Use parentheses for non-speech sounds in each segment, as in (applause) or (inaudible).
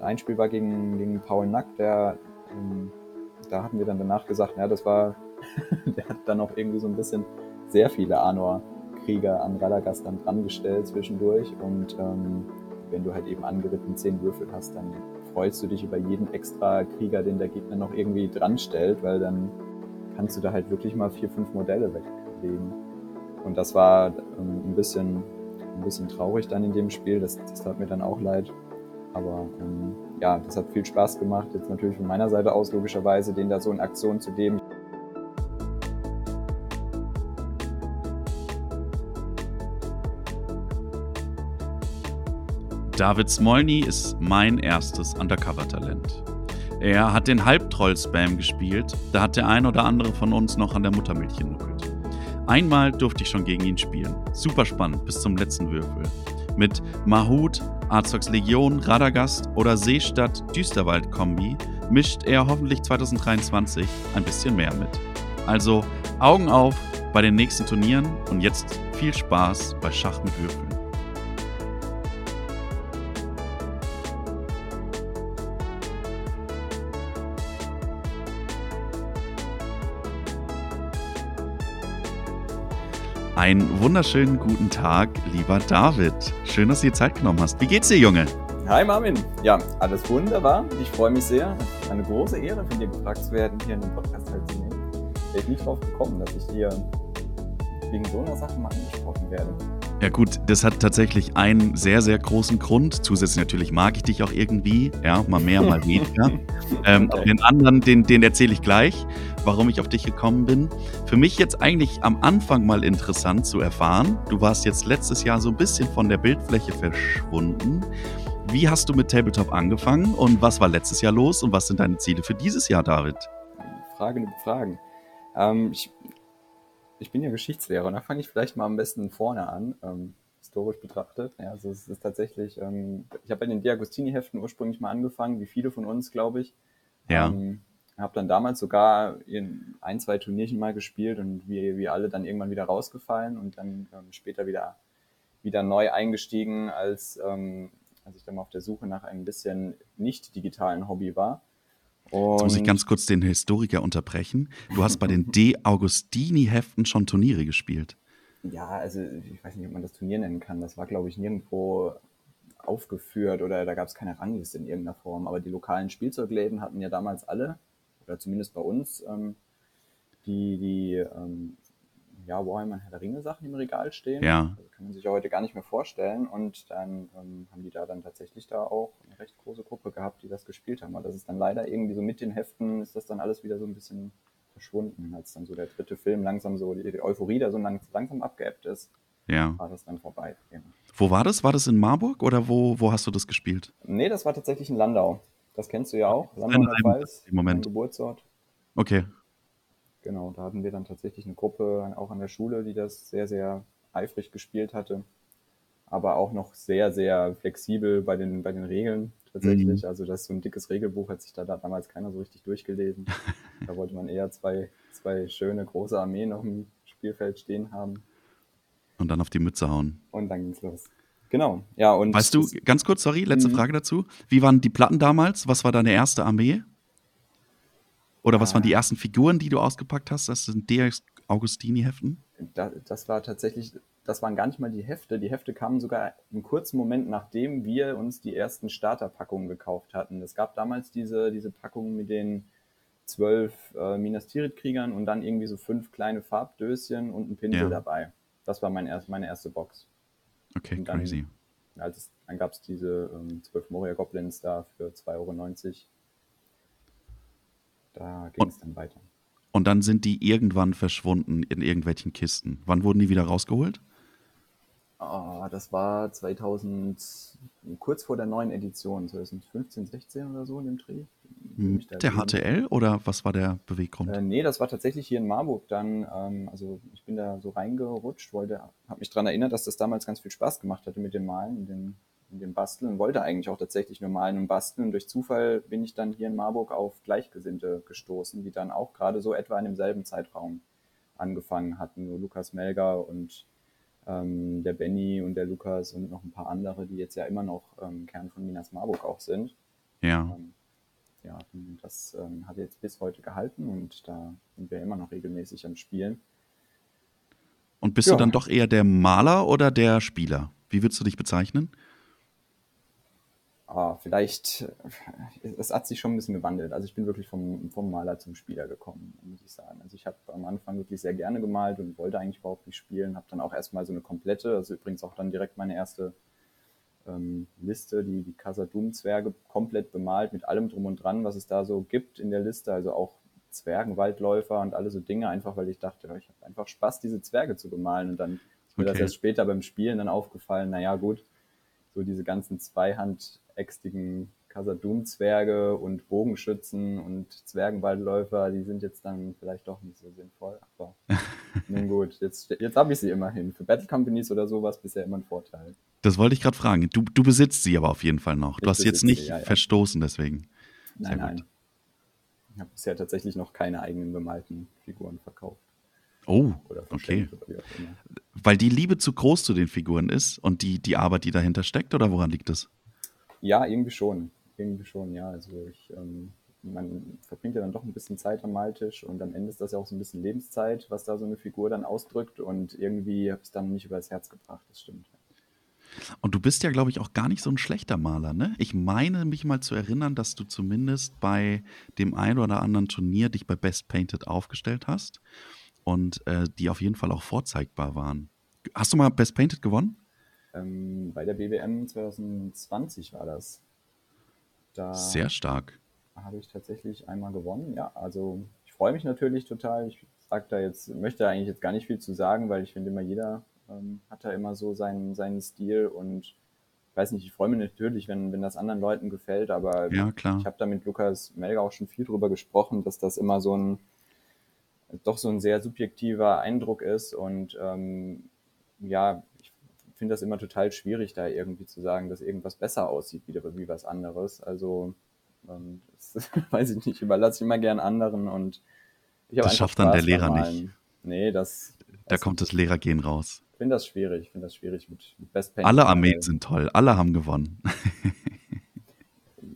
ein Spiel war gegen, gegen Paul Nack, der, ähm, da hatten wir dann danach gesagt, ja, das war, (laughs) der hat dann auch irgendwie so ein bisschen sehr viele Anor-Krieger an Radagast dann dran gestellt zwischendurch und ähm, wenn du halt eben angeritten zehn Würfel hast, dann freust du dich über jeden extra Krieger, den der Gegner noch irgendwie dran stellt, weil dann kannst du da halt wirklich mal vier, fünf Modelle weglegen. Und das war ähm, ein bisschen, ein bisschen traurig dann in dem Spiel. Das, das tat mir dann auch leid. Aber ähm, ja, das hat viel Spaß gemacht. Jetzt natürlich von meiner Seite aus logischerweise, den da so in Aktion zu geben. David Smolny ist mein erstes Undercover-Talent. Er hat den Halbtroll-Spam gespielt, da hat der ein oder andere von uns noch an der Muttermilch genuckelt. Einmal durfte ich schon gegen ihn spielen. Super spannend bis zum letzten Würfel. Mit Mahut, Arzox Legion, Radagast oder Seestadt Düsterwald-Kombi mischt er hoffentlich 2023 ein bisschen mehr mit. Also Augen auf bei den nächsten Turnieren und jetzt viel Spaß bei Schach mit Würfeln. Einen wunderschönen guten Tag, lieber David. Schön, dass du dir Zeit genommen hast. Wie geht's dir, Junge? Hi Marvin. Ja, alles wunderbar. Ich freue mich sehr. Eine große Ehre, von dir gefragt zu werden, hier in dem Podcast teilzunehmen. Ich bin nicht drauf gekommen, dass ich dir wegen so einer Sache mal angesprochen werde. Ja gut, das hat tatsächlich einen sehr, sehr großen Grund. Zusätzlich natürlich mag ich dich auch irgendwie, ja, mal mehr, mal weniger. (laughs) ähm, okay. Den anderen, den, den erzähle ich gleich, warum ich auf dich gekommen bin. Für mich jetzt eigentlich am Anfang mal interessant zu erfahren. Du warst jetzt letztes Jahr so ein bisschen von der Bildfläche verschwunden. Wie hast du mit Tabletop angefangen und was war letztes Jahr los und was sind deine Ziele für dieses Jahr, David? Fragen über Fragen. Ähm, ich ich bin ja Geschichtslehrer und da fange ich vielleicht mal am besten vorne an, ähm, historisch betrachtet. Ja, also es ist tatsächlich, ähm, ich habe bei den Diagostini-Heften ursprünglich mal angefangen, wie viele von uns, glaube ich. Ja. Ähm, habe dann damals sogar in ein, zwei Turnierchen mal gespielt und wie, wie alle dann irgendwann wieder rausgefallen und dann ähm, später wieder, wieder neu eingestiegen, als, ähm, als ich dann mal auf der Suche nach einem bisschen nicht digitalen Hobby war. Jetzt muss ich ganz kurz den Historiker unterbrechen. Du hast bei den (laughs) De Augustini-Heften schon Turniere gespielt. Ja, also ich weiß nicht, ob man das Turnier nennen kann. Das war, glaube ich, nirgendwo aufgeführt oder da gab es keine Rangliste in irgendeiner Form. Aber die lokalen Spielzeugläden hatten ja damals alle, oder zumindest bei uns, ähm, die, die ähm, ja, Warhammer Herr der Ringe Sachen im Regal stehen. Ja. Also kann man sich ja heute gar nicht mehr vorstellen. Und dann ähm, haben die da dann tatsächlich da auch eine recht große Gruppe gehabt, die das gespielt haben. Aber das ist dann leider irgendwie so mit den Heften ist das dann alles wieder so ein bisschen verschwunden, als dann so der dritte Film langsam so die, die Euphorie da so langsam abgeebbt ist. Ja. War das dann vorbei. Ja. Wo war das? War das in Marburg oder wo, wo hast du das gespielt? Nee, das war tatsächlich in Landau. Das kennst du ja auch. Landau Pfalz, im Moment. Geburtsort. Okay. Genau, da hatten wir dann tatsächlich eine Gruppe auch an der Schule, die das sehr, sehr eifrig gespielt hatte. Aber auch noch sehr, sehr flexibel bei den, bei den Regeln tatsächlich. Mhm. Also das so ein dickes Regelbuch hat sich da, da damals keiner so richtig durchgelesen. (laughs) da wollte man eher zwei, zwei schöne große Armeen auf dem Spielfeld stehen haben. Und dann auf die Mütze hauen. Und dann ging's los. Genau, ja. Und weißt du, ganz kurz, sorry, letzte mhm. Frage dazu. Wie waren die Platten damals? Was war deine erste Armee? Oder was waren die ah. ersten Figuren, die du ausgepackt hast? Das sind DX Augustini-Heften? Das, das war tatsächlich, das waren gar nicht mal die Hefte. Die Hefte kamen sogar einen kurzen Moment, nachdem wir uns die ersten Starterpackungen gekauft hatten. Es gab damals diese, diese Packungen mit den zwölf äh, Minas Tirith-Kriegern und dann irgendwie so fünf kleine Farbdöschen und ein Pinsel ja. dabei. Das war mein erst, meine erste Box. Okay, und dann, crazy. Als dann gab es diese ähm, zwölf Moria Goblins da für 2,90 Euro da ging es dann weiter. Und dann sind die irgendwann verschwunden in irgendwelchen Kisten. Wann wurden die wieder rausgeholt? Oh, das war 2000, kurz vor der neuen Edition, 2015, 16 oder so in dem Dreh. Hm, der HTL oder was war der Beweggrund? Äh, nee, das war tatsächlich hier in Marburg dann. Ähm, also ich bin da so reingerutscht, wollte, habe mich daran erinnert, dass das damals ganz viel Spaß gemacht hatte mit dem Malen, mit dem in dem Basteln wollte eigentlich auch tatsächlich nur malen und basteln. Und durch Zufall bin ich dann hier in Marburg auf Gleichgesinnte gestoßen, die dann auch gerade so etwa in demselben Zeitraum angefangen hatten. Nur Lukas Melger und ähm, der Benny und der Lukas und noch ein paar andere, die jetzt ja immer noch ähm, Kern von Minas Marburg auch sind. Ja. Ähm, ja, das ähm, hat jetzt bis heute gehalten und da sind wir immer noch regelmäßig am Spielen. Und bist Ja. du dann doch eher der Maler oder der Spieler? Wie würdest du dich bezeichnen? Ah, vielleicht, äh, es hat sich schon ein bisschen gewandelt. Also ich bin wirklich vom, vom Maler zum Spieler gekommen, muss ich sagen. Also ich habe am Anfang wirklich sehr gerne gemalt und wollte eigentlich überhaupt nicht spielen. Habe dann auch erstmal so eine komplette, also übrigens auch dann direkt meine erste ähm, Liste, die, die Casadum-Zwerge komplett bemalt mit allem drum und dran, was es da so gibt in der Liste. Also auch Zwergenwaldläufer und alle so Dinge, einfach weil ich dachte, ich habe einfach Spaß, diese Zwerge zu bemalen. Und dann ist mir das erst später beim Spielen dann aufgefallen, naja gut, so diese ganzen zweihandäxtigen Casadum-Zwerge und Bogenschützen und Zwergenwaldläufer, die sind jetzt dann vielleicht doch nicht so sinnvoll. Aber (laughs) nun gut, jetzt, jetzt habe ich sie immerhin. Für Battle Companies oder sowas bisher immer ein Vorteil. Das wollte ich gerade fragen. Du, du besitzt sie aber auf jeden Fall noch. Du Ich hast jetzt nicht sie, ja, ja. verstoßen deswegen. Sehr Nein, gut. nein. Ich habe bisher tatsächlich noch keine eigenen bemalten Figuren verkauft Oh, okay. Weil die Liebe zu groß zu den Figuren ist und die, die Arbeit, die dahinter steckt, oder woran liegt das? Ja, irgendwie schon. Irgendwie schon, ja. Also ich, ähm, man verbringt ja dann doch ein bisschen Zeit am Maltisch und am Ende ist das ja auch so ein bisschen Lebenszeit, was da so eine Figur dann ausdrückt und irgendwie habe ich es dann nicht übers Herz gebracht, das stimmt. Und du bist ja, glaube ich, auch gar nicht so ein schlechter Maler, ne? Ich meine mich mal zu erinnern, dass du zumindest bei dem ein oder anderen Turnier dich bei Best Painted aufgestellt hast und äh, die auf jeden Fall auch vorzeigbar waren. Hast du mal Best Painted gewonnen? Ähm, bei der BWM 2020 war das. Da Sehr stark. habe ich tatsächlich einmal gewonnen. Ja, also ich freue mich natürlich total. Ich sag da jetzt, möchte da eigentlich jetzt gar nicht viel zu sagen, weil ich finde immer jeder ähm, hat da immer so seinen, seinen Stil und ich weiß nicht, ich freue mich natürlich, wenn, wenn das anderen Leuten gefällt, aber Ja, klar. ich habe da mit Lukas Melger auch schon viel drüber gesprochen, dass das immer so ein doch so ein sehr subjektiver Eindruck ist und ähm, ja, ich finde das immer total schwierig, da irgendwie zu sagen, dass irgendwas besser aussieht wie, wie was anderes. Also ähm, das (laughs) weiß ich nicht, überlasse ich immer gern anderen und ich Das schafft dann der Spaß Lehrer beim nicht. Nee, das Da weiß kommt das Lehrergehen raus. Ich finde das schwierig, ich finde das schwierig mit, mit Best Painting. Alle Armeen sind toll, alle haben gewonnen. (laughs)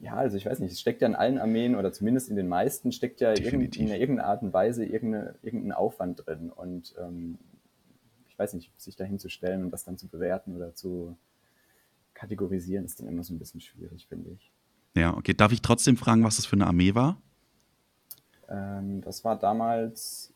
Ja, also ich weiß nicht, es steckt ja in allen Armeen oder zumindest in den meisten steckt ja irgend, in irgendeiner Art und Weise irgendeine, irgendein Aufwand drin. Und ähm, ich weiß nicht, sich da hinzustellen und das dann zu bewerten oder zu kategorisieren, ist dann immer so ein bisschen schwierig, finde ich. Ja, okay. Darf ich trotzdem fragen, was das für eine Armee war? Ähm, das war damals,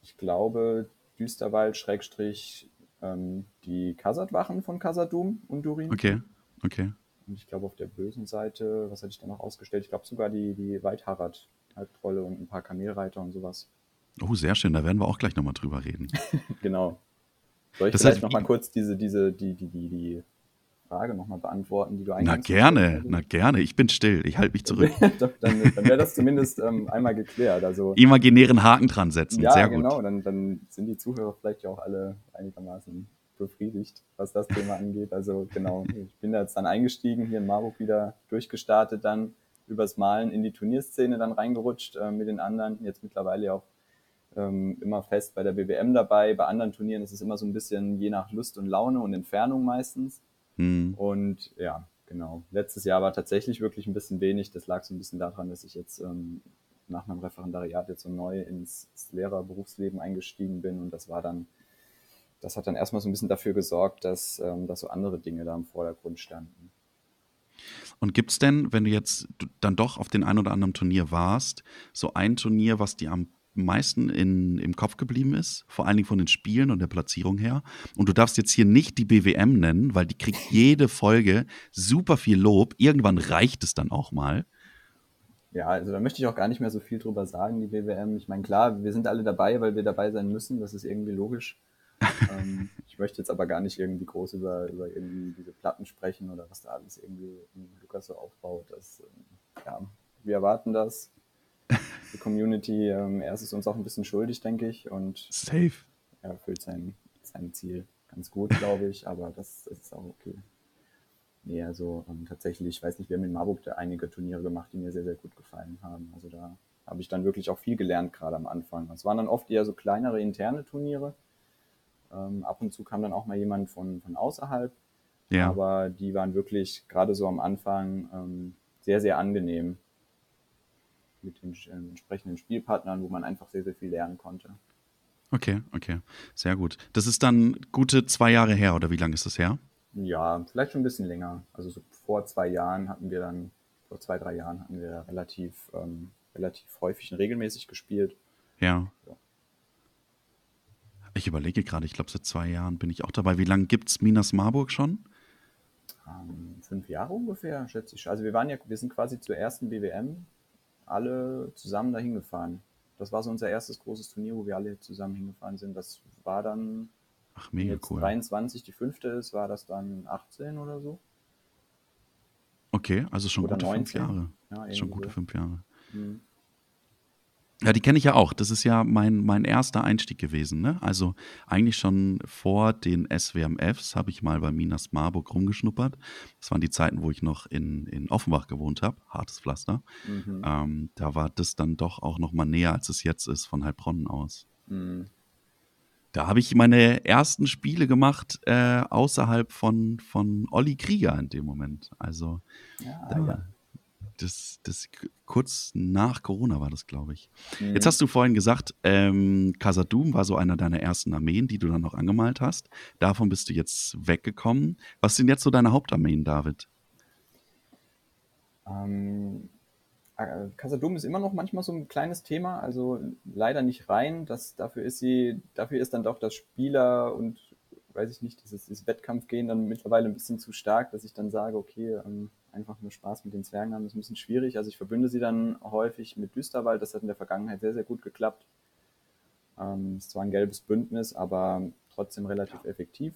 ich glaube, Düsterwald, Schrägstrich, ähm, die Kasatwachen von Kasadum und Durin. Okay, okay. Und ich glaube, auf der bösen Seite, was hatte ich da noch ausgestellt? Ich glaube sogar die, die Weitharrat, Halbtrolle und ein paar Kamelreiter und sowas. Oh, sehr schön, da werden wir auch gleich nochmal drüber reden. (laughs) Genau. Soll ich Das vielleicht heißt, nochmal kurz diese, diese, die, die, die, die Frage nochmal beantworten, die du Na eingangs gerne, na gerne. Ich bin still, ich halte mich (laughs) zurück. dann dann, wäre das zumindest ähm, einmal geklärt. Also, Imaginären Haken dran setzen, ja, sehr genau, gut. dann, dann sind die Zuhörer vielleicht ja auch alle einigermaßen befriedigt, was das Thema angeht. Also genau, ich bin da jetzt dann eingestiegen, hier in Marburg wieder durchgestartet, dann übers Malen in die Turnierszene dann reingerutscht äh, mit den anderen. Jetzt mittlerweile auch ähm, immer fest bei der BWM dabei. Bei anderen Turnieren ist es immer so ein bisschen je nach Lust und Laune und Entfernung meistens. Hm. Und ja, genau. Letztes Jahr war tatsächlich wirklich ein bisschen wenig. Das lag so ein bisschen daran, dass ich jetzt ähm, nach meinem Referendariat jetzt so neu ins Lehrerberufsleben eingestiegen bin. Und das war dann, das hat dann erstmal so ein bisschen dafür gesorgt, dass, ähm, dass so andere Dinge da im Vordergrund standen. Und gibt es denn, wenn du jetzt dann doch auf den ein oder anderen Turnier warst, so ein Turnier, was dir am meisten in, im Kopf geblieben ist, vor allen Dingen von den Spielen und der Platzierung her? Und du darfst jetzt hier nicht die BWM nennen, weil die kriegt (laughs) jede Folge super viel Lob. Irgendwann reicht es dann auch mal. Ja, also da möchte ich auch gar nicht mehr so viel drüber sagen, die WWM. Ich meine, klar, wir sind alle dabei, weil wir dabei sein müssen. Das ist irgendwie logisch. Ähm, ich möchte jetzt aber gar nicht irgendwie groß über, über irgendwie diese Platten sprechen oder was da alles irgendwie in Lukas so aufbaut. Das, ähm, ja, wir erwarten das. Die Community, ähm, er ist es uns auch ein bisschen schuldig, denke ich, und Safe. er erfüllt sein, sein Ziel ganz gut, glaube ich, aber das, das ist auch okay. Nee, also ähm, tatsächlich, ich weiß nicht, wir haben in Marburg da einige Turniere gemacht, die mir sehr, sehr gut gefallen haben. Also da habe ich dann wirklich auch viel gelernt, gerade am Anfang. Es waren dann oft eher so kleinere interne Turniere. Ähm, ab und zu kam dann auch mal jemand von, von außerhalb, Ja. aber die waren wirklich gerade so am Anfang ähm, sehr, sehr angenehm mit den äh, entsprechenden Spielpartnern, wo man einfach sehr, sehr viel lernen konnte. Okay, okay, sehr gut. Das ist dann gute zwei Jahre her, oder wie lange ist das her? Ja, vielleicht schon ein bisschen länger. Also so vor zwei Jahren hatten wir dann, vor zwei, drei Jahren hatten wir relativ, ähm, relativ häufig und regelmäßig gespielt. Ja. ja. Ich überlege gerade, ich glaube, seit zwei Jahren bin ich auch dabei. Wie lange gibt es Minas Marburg schon? Ähm, fünf Jahre ungefähr, schätze ich. Also wir waren ja, wir sind quasi zur ersten BWM alle zusammen dahin gefahren. Das war so unser erstes großes Turnier, wo wir alle zusammen hingefahren sind. Das war dann, Ach, mega jetzt cool. 23 die fünfte ist, war das dann 18 oder so. Okay, also schon oder gute 19. fünf Jahre. Ja, schon gute so. fünf Jahre. Mhm. Ja, die kenne ich ja auch. Das ist ja mein, mein erster Einstieg gewesen. Ne? Also eigentlich schon vor den SWMFs habe ich mal bei Minas Marburg rumgeschnuppert. Das waren die Zeiten, wo ich noch in, in Offenbach gewohnt habe, hartes Pflaster. Mhm. Ähm, da war das dann doch auch noch mal näher, als es jetzt ist, von Heilbronn aus. Mhm. Da habe ich meine ersten Spiele gemacht äh, außerhalb von, von Olli Krieger in dem Moment. Also ja, da, ja das, das kurz nach Corona war das, glaube ich. Mhm. Jetzt hast du vorhin gesagt, ähm, Casadum war so einer deiner ersten Armeen, die du dann noch angemalt hast. Davon bist du jetzt weggekommen. Was sind jetzt so deine Hauptarmeen, David? Ähm, Casadum äh, ist immer noch manchmal so ein kleines Thema, also leider nicht rein. Das, dafür ist sie, dafür ist dann doch das Spieler und weiß ich nicht, dieses, dieses Wettkampfgehen dann mittlerweile ein bisschen zu stark, dass ich dann sage, okay, ähm, einfach nur Spaß mit den Zwergen haben, ist ein bisschen schwierig. Also ich verbünde sie dann häufig mit Düsterwald. Das hat in der Vergangenheit sehr, sehr gut geklappt. Ähm, ist zwar ein gelbes Bündnis, aber trotzdem relativ effektiv.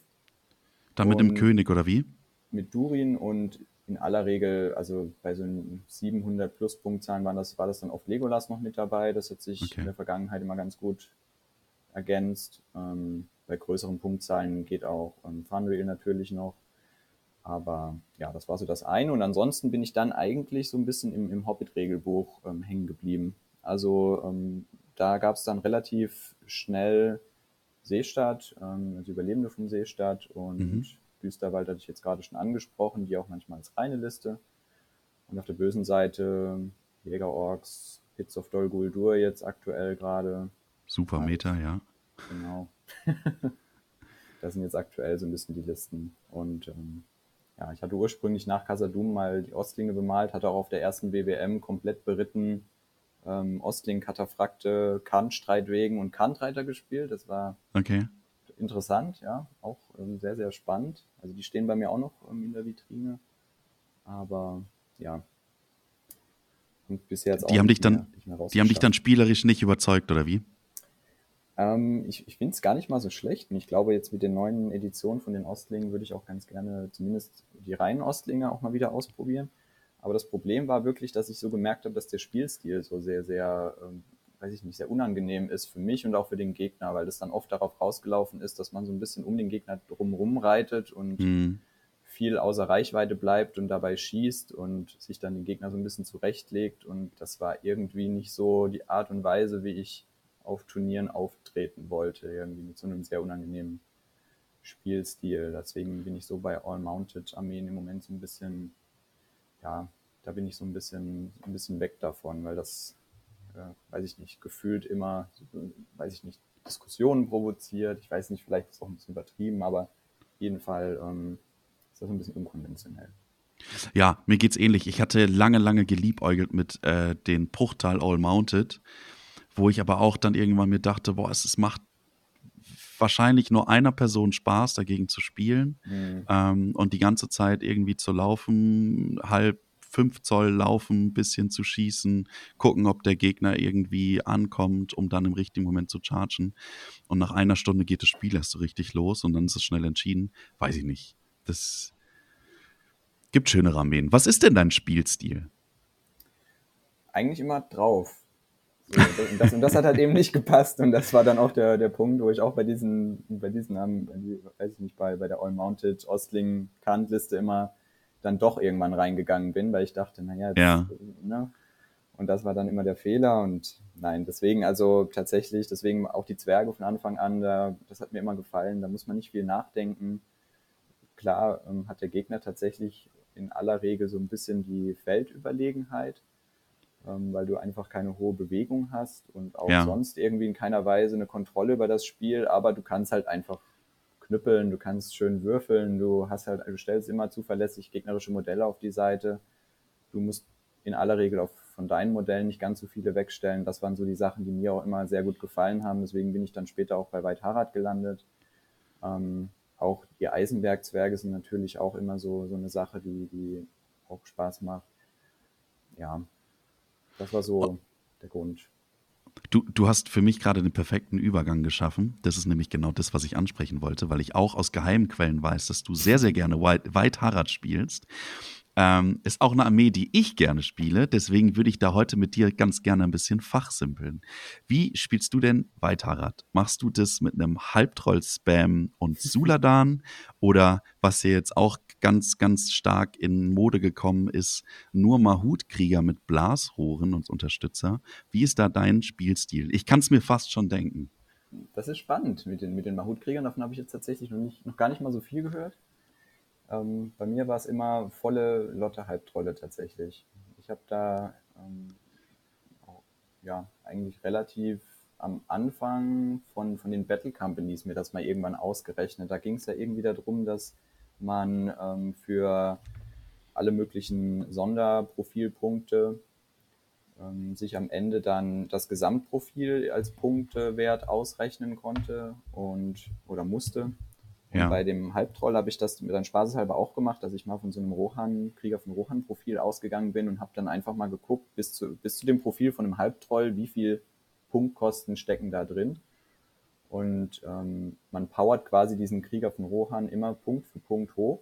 Dann mit und dem König oder wie? Mit Durin und in aller Regel, also bei so 700 plus Punktzahlen waren das, war das dann oft Legolas noch mit dabei. Das hat sich okay. in der Vergangenheit immer ganz gut ergänzt. Ähm, bei größeren Punktzahlen geht auch ähm, Thunrail natürlich noch. Aber ja, das war so das eine. Und ansonsten bin ich dann eigentlich so ein bisschen im, im Hobbit-Regelbuch ähm, hängen geblieben. Also ähm, da gab es dann relativ schnell Seestadt, ähm, also Überlebende vom Seestadt und mhm. Düsterwald hatte ich jetzt gerade schon angesprochen, die auch manchmal als reine Liste. Und auf der bösen Seite Jäger-Orks, Hits of Dol Guldur jetzt aktuell gerade. Super Meta, ja. Genau. (laughs) das sind jetzt aktuell so ein bisschen die Listen. Und ähm, ja, ich hatte ursprünglich nach Casadum mal die Ostlinge bemalt, hatte auch auf der ersten BWM komplett beritten ähm, Ostling, Kataphrakte, Kant, Streitwegen und Kantreiter gespielt. Das war okay. interessant, ja, auch ähm, sehr, sehr spannend. Also die stehen bei mir auch noch ähm, in der Vitrine. Aber ja, und bisher jetzt auch die haben dich dann, die haben dich dann spielerisch nicht überzeugt, oder wie? Ähm, ich ich finde es gar nicht mal so schlecht. Und ich glaube, jetzt mit den neuen Editionen von den Ostlingen würde ich auch ganz gerne zumindest die reinen Ostlinge auch mal wieder ausprobieren. Aber das Problem war wirklich, dass ich so gemerkt habe, dass der Spielstil so sehr, sehr, ähm, weiß ich nicht, sehr unangenehm ist für mich und auch für den Gegner, weil das dann oft darauf rausgelaufen ist, dass man so ein bisschen um den Gegner drumherum reitet und mhm. viel außer Reichweite bleibt und dabei schießt und sich dann den Gegner so ein bisschen zurechtlegt. Und das war irgendwie nicht so die Art und Weise, wie ich auf Turnieren auftreten wollte, irgendwie mit so einem sehr unangenehmen Spielstil. Deswegen bin ich so bei All-Mounted-Armeen im Moment so ein bisschen, ja, da bin ich so ein bisschen, ein bisschen weg davon, weil das, äh, weiß ich nicht, gefühlt immer, weiß ich nicht, Diskussionen provoziert. Ich weiß nicht, vielleicht ist es auch ein bisschen übertrieben, aber auf jeden Fall ähm, ist das ein bisschen unkonventionell. Ja, mir geht's ähnlich. Ich hatte lange, lange geliebäugelt mit äh, den Bruchtal All Mounted wo ich aber auch dann irgendwann mir dachte, boah, es, es macht wahrscheinlich nur einer Person Spaß, dagegen zu spielen mhm. ähm, und die ganze Zeit irgendwie zu laufen, halb fünf Zoll laufen, bisschen zu schießen, gucken, ob der Gegner irgendwie ankommt, um dann im richtigen Moment zu chargen. Und nach einer Stunde geht das Spiel erst so richtig los und dann ist es schnell entschieden. Weiß ich nicht. Das gibt schönere Armeen. Was ist denn dein Spielstil? Eigentlich immer drauf. Und, das, und das hat halt eben nicht gepasst und das war dann auch der, der Punkt, wo ich auch bei diesen, bei diesen, weiß ich nicht, bei, bei der All-Mounted Ostling Kant-Liste immer dann doch irgendwann reingegangen bin, weil ich dachte, naja, ja. ne? Und das war dann immer der Fehler und nein, deswegen also tatsächlich, deswegen auch die Zwerge von Anfang an, da, das hat mir immer gefallen, da muss man nicht viel nachdenken. Klar ähm, hat der Gegner tatsächlich in aller Regel so ein bisschen die Feldüberlegenheit, ähm, weil du einfach keine hohe Bewegung hast und auch Ja. sonst irgendwie in keiner Weise eine Kontrolle über das Spiel, aber du kannst halt einfach knüppeln, du kannst schön würfeln, du hast halt, du stellst immer zuverlässig gegnerische Modelle auf die Seite. Du musst in aller Regel auch von deinen Modellen nicht ganz so viele wegstellen. Das waren so die Sachen, die mir auch immer sehr gut gefallen haben. Deswegen bin ich dann später auch bei Weit Harad gelandet. Ähm, auch die Eisenbergzwerge sind natürlich auch immer so, so eine Sache, die, die auch Spaß macht. Ja, das war so der Grund. Du, du hast für mich gerade den perfekten Übergang geschaffen. Das ist nämlich genau das, was ich ansprechen wollte, weil ich auch aus geheimen Quellen weiß, dass du sehr, sehr gerne White, Harad spielst. Ähm, ist auch eine Armee, die ich gerne spiele. Deswegen würde ich da heute mit dir ganz gerne ein bisschen fachsimpeln. Wie spielst du denn White Harad? Machst du das mit einem Halbtroll-Spam und Suladan? (laughs) Oder was hier jetzt auch ganz, ganz stark in Mode gekommen ist, nur Mahut-Krieger mit Blasrohren und Unterstützer? Wie ist da dein Spielstil? Ich kann es mir fast schon denken. Das ist spannend mit den, mit den Mahut-Kriegern. Davon habe ich jetzt tatsächlich noch, nicht, noch gar nicht mal so viel gehört. Ähm, bei mir war es immer volle Lotte Halbtrolle tatsächlich. Ich habe da ähm, ja, eigentlich relativ am Anfang von, von den Battle Companies mir das mal irgendwann ausgerechnet. Da ging es ja irgendwie darum, dass man ähm, für alle möglichen Sonderprofilpunkte ähm, sich am Ende dann das Gesamtprofil als Punktewert ausrechnen konnte und oder musste. Und Ja. bei dem Halbtroll habe ich das mit dann spaßeshalber auch gemacht, dass ich mal von so einem Rohan, Krieger von Rohan-Profil ausgegangen bin und habe dann einfach mal geguckt, bis zu, bis zu dem Profil von einem Halbtroll, wie viel Punktkosten stecken da drin. Und ähm, man powert quasi diesen Krieger von Rohan immer Punkt für Punkt hoch,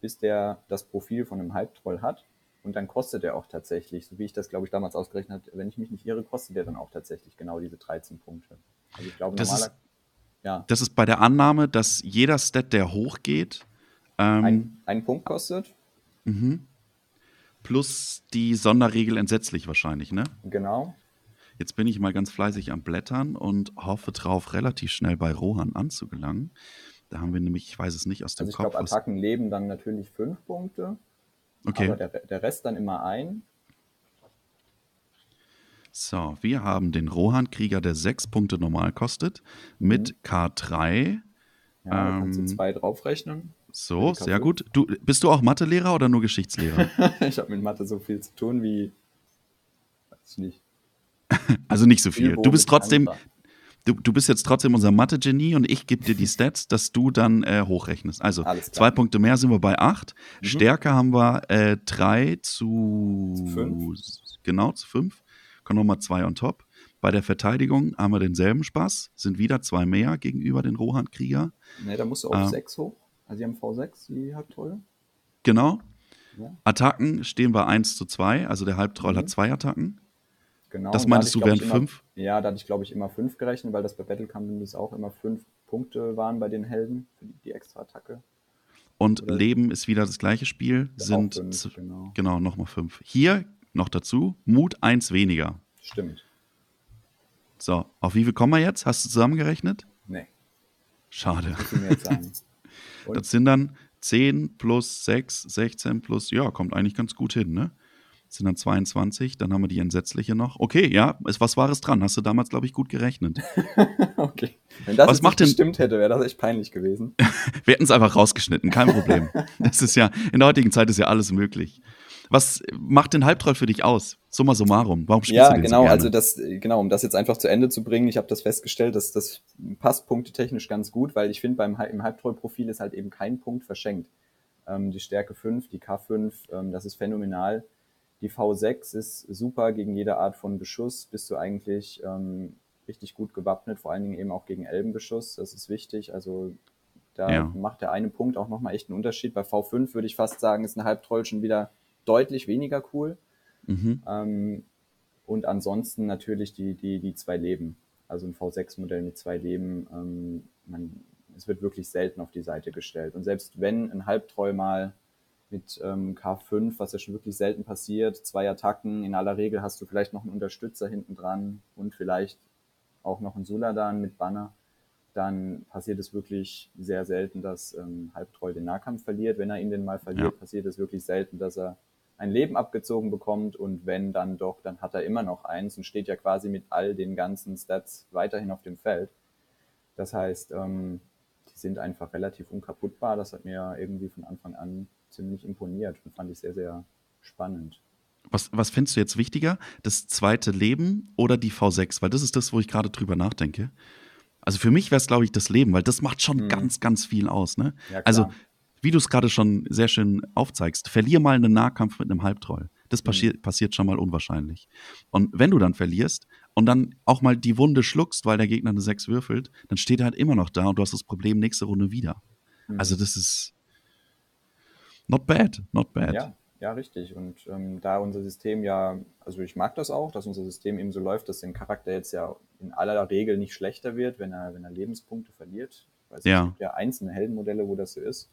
bis der das Profil von einem Halbtroll hat. Und dann kostet er auch tatsächlich, so wie ich das, glaube ich, damals ausgerechnet habe, wenn ich mich nicht irre, kostet der dann auch tatsächlich genau diese 13 Punkte. Also ich glaube, Das normaler, ist- ja, Das ist bei der Annahme, dass jeder Stat, der hochgeht, ähm, ein, ein Punkt kostet. mhm, plus die Sonderregel entsetzlich wahrscheinlich, ne? Genau. Jetzt bin ich mal ganz fleißig am Blättern und hoffe drauf, relativ schnell bei Rohan anzugelangen. Da haben wir nämlich, ich weiß es nicht aus dem Also ich Kopf. glaube, was- Attacken leben dann natürlich fünf Punkte, okay. aber der, der Rest dann immer ein. So, wir haben den Rohan-Krieger, der sechs Punkte normal kostet, mit K3. Ja, da kannst du Ähm, zwei draufrechnen. So, sehr K5. gut. Du, bist du auch Mathelehrer oder nur Geschichtslehrer? (laughs) ich habe mit Mathe so viel zu tun wie, weiß ich nicht. (laughs) Also nicht so viel. Übung Du bist trotzdem, du, du bist jetzt trotzdem unser Mathe-Genie und ich gebe dir die Stats, dass du dann äh, hochrechnest. Also zwei Punkte mehr sind wir bei acht. Mhm. Stärke haben wir äh, drei zu, fünf. Genau, zu fünf. Kommen nochmal zwei on top. Bei der Verteidigung haben wir denselben Spaß, sind wieder zwei mehr gegenüber den Rohan-Krieger. Ne, da musst du auf Ah. 6 hoch. Also die haben V6, die Halbtrolle. Genau. Ja, Attacken stehen bei 1 zu 2, also der Halbtroll Mhm. hat zwei Attacken. Genau. Das Und da du wären immer- fünf? Ja, da hatte ich, glaube ich, immer fünf gerechnet, weil das bei Battle Companies auch immer fünf Punkte waren bei den Helden für die, die extra Attacke. Und Oder- Leben ist wieder das gleiche Spiel, sind fünf, genau. genau nochmal fünf. Hier noch dazu, Mut eins weniger. Stimmt. So, auf wie viel kommen wir jetzt? Hast du zusammengerechnet? Nee, Schade. Und (laughs) Das sind dann 10 plus 6, 16 plus, ja, kommt eigentlich ganz gut hin, ne? Sind dann 22, dann haben wir die entsetzliche noch. Okay, ja, ist was Wahres dran. Hast du damals, glaube ich, gut gerechnet. (laughs) okay. Wenn das Was macht denn- gestimmt hätte, wäre das echt peinlich gewesen. (laughs) Wir hätten es einfach rausgeschnitten, kein Problem. Das ist ja, in der heutigen Zeit ist ja alles möglich. Was macht den Halbtroll für dich aus? Summa summarum. Warum spielst Ja, du den genau, so gerne? also das, genau, um das jetzt einfach zu Ende zu bringen, ich habe das festgestellt, dass das passt punktetechnisch ganz gut, weil ich finde, beim im Halbtroll-Profil ist halt eben kein Punkt verschenkt. Ähm, die Stärke 5, die K5, ähm, das ist phänomenal. Die V6 ist super gegen jede Art von Beschuss, bist du eigentlich ähm, richtig gut gewappnet, vor allen Dingen eben auch gegen Elbenbeschuss, das ist wichtig. Also da Ja. macht der eine Punkt auch nochmal echt einen Unterschied. Bei V5 würde ich fast sagen, ist ein Halbtroll schon wieder deutlich weniger cool. Mhm. Ähm, und ansonsten natürlich die, die, die zwei Leben. Also ein V6-Modell mit zwei Leben. Ähm, man, es wird wirklich selten auf die Seite gestellt. Und selbst wenn ein Halbtroll mal mit ähm, K5, was ja schon wirklich selten passiert, zwei Attacken, in aller Regel hast du vielleicht noch einen Unterstützer hinten dran und vielleicht auch noch einen Suladan mit Banner. dann passiert es wirklich sehr selten, dass ähm, Halbtroll den Nahkampf verliert. Wenn er ihn denn mal verliert, ja. passiert es wirklich selten, dass er ein Leben abgezogen bekommt und wenn dann doch, dann hat er immer noch eins und steht ja quasi mit all den ganzen Stats weiterhin auf dem Feld. Das heißt, ähm, die sind einfach relativ unkaputtbar. Das hat mir irgendwie von Anfang an ziemlich imponiert und fand ich sehr, sehr spannend. Was, was findest du jetzt wichtiger? Das zweite Leben oder die V6? Weil das ist das, wo ich gerade drüber nachdenke. Also für mich wäre es, glaube ich, das Leben, weil das macht schon mhm. ganz, ganz viel aus. Ne? Ja, also, wie du es gerade schon sehr schön aufzeigst, verlier mal einen Nahkampf mit einem Halbtroll. Das passi mhm. passiert schon mal unwahrscheinlich. Und wenn du dann verlierst und dann auch mal die Wunde schluckst, weil der Gegner eine 6 würfelt, dann steht er halt immer noch da und du hast das Problem nächste Runde wieder. Mhm. Also das ist not bad, not bad. Ja, ja, richtig. Und ähm, da unser System ja, also ich mag das auch, dass unser System eben so läuft, dass der Charakter jetzt ja in aller Regel nicht schlechter wird, wenn er, wenn er Lebenspunkte verliert. Ich weiß, ja. Es gibt ja einzelne Heldenmodelle, wo das so ist,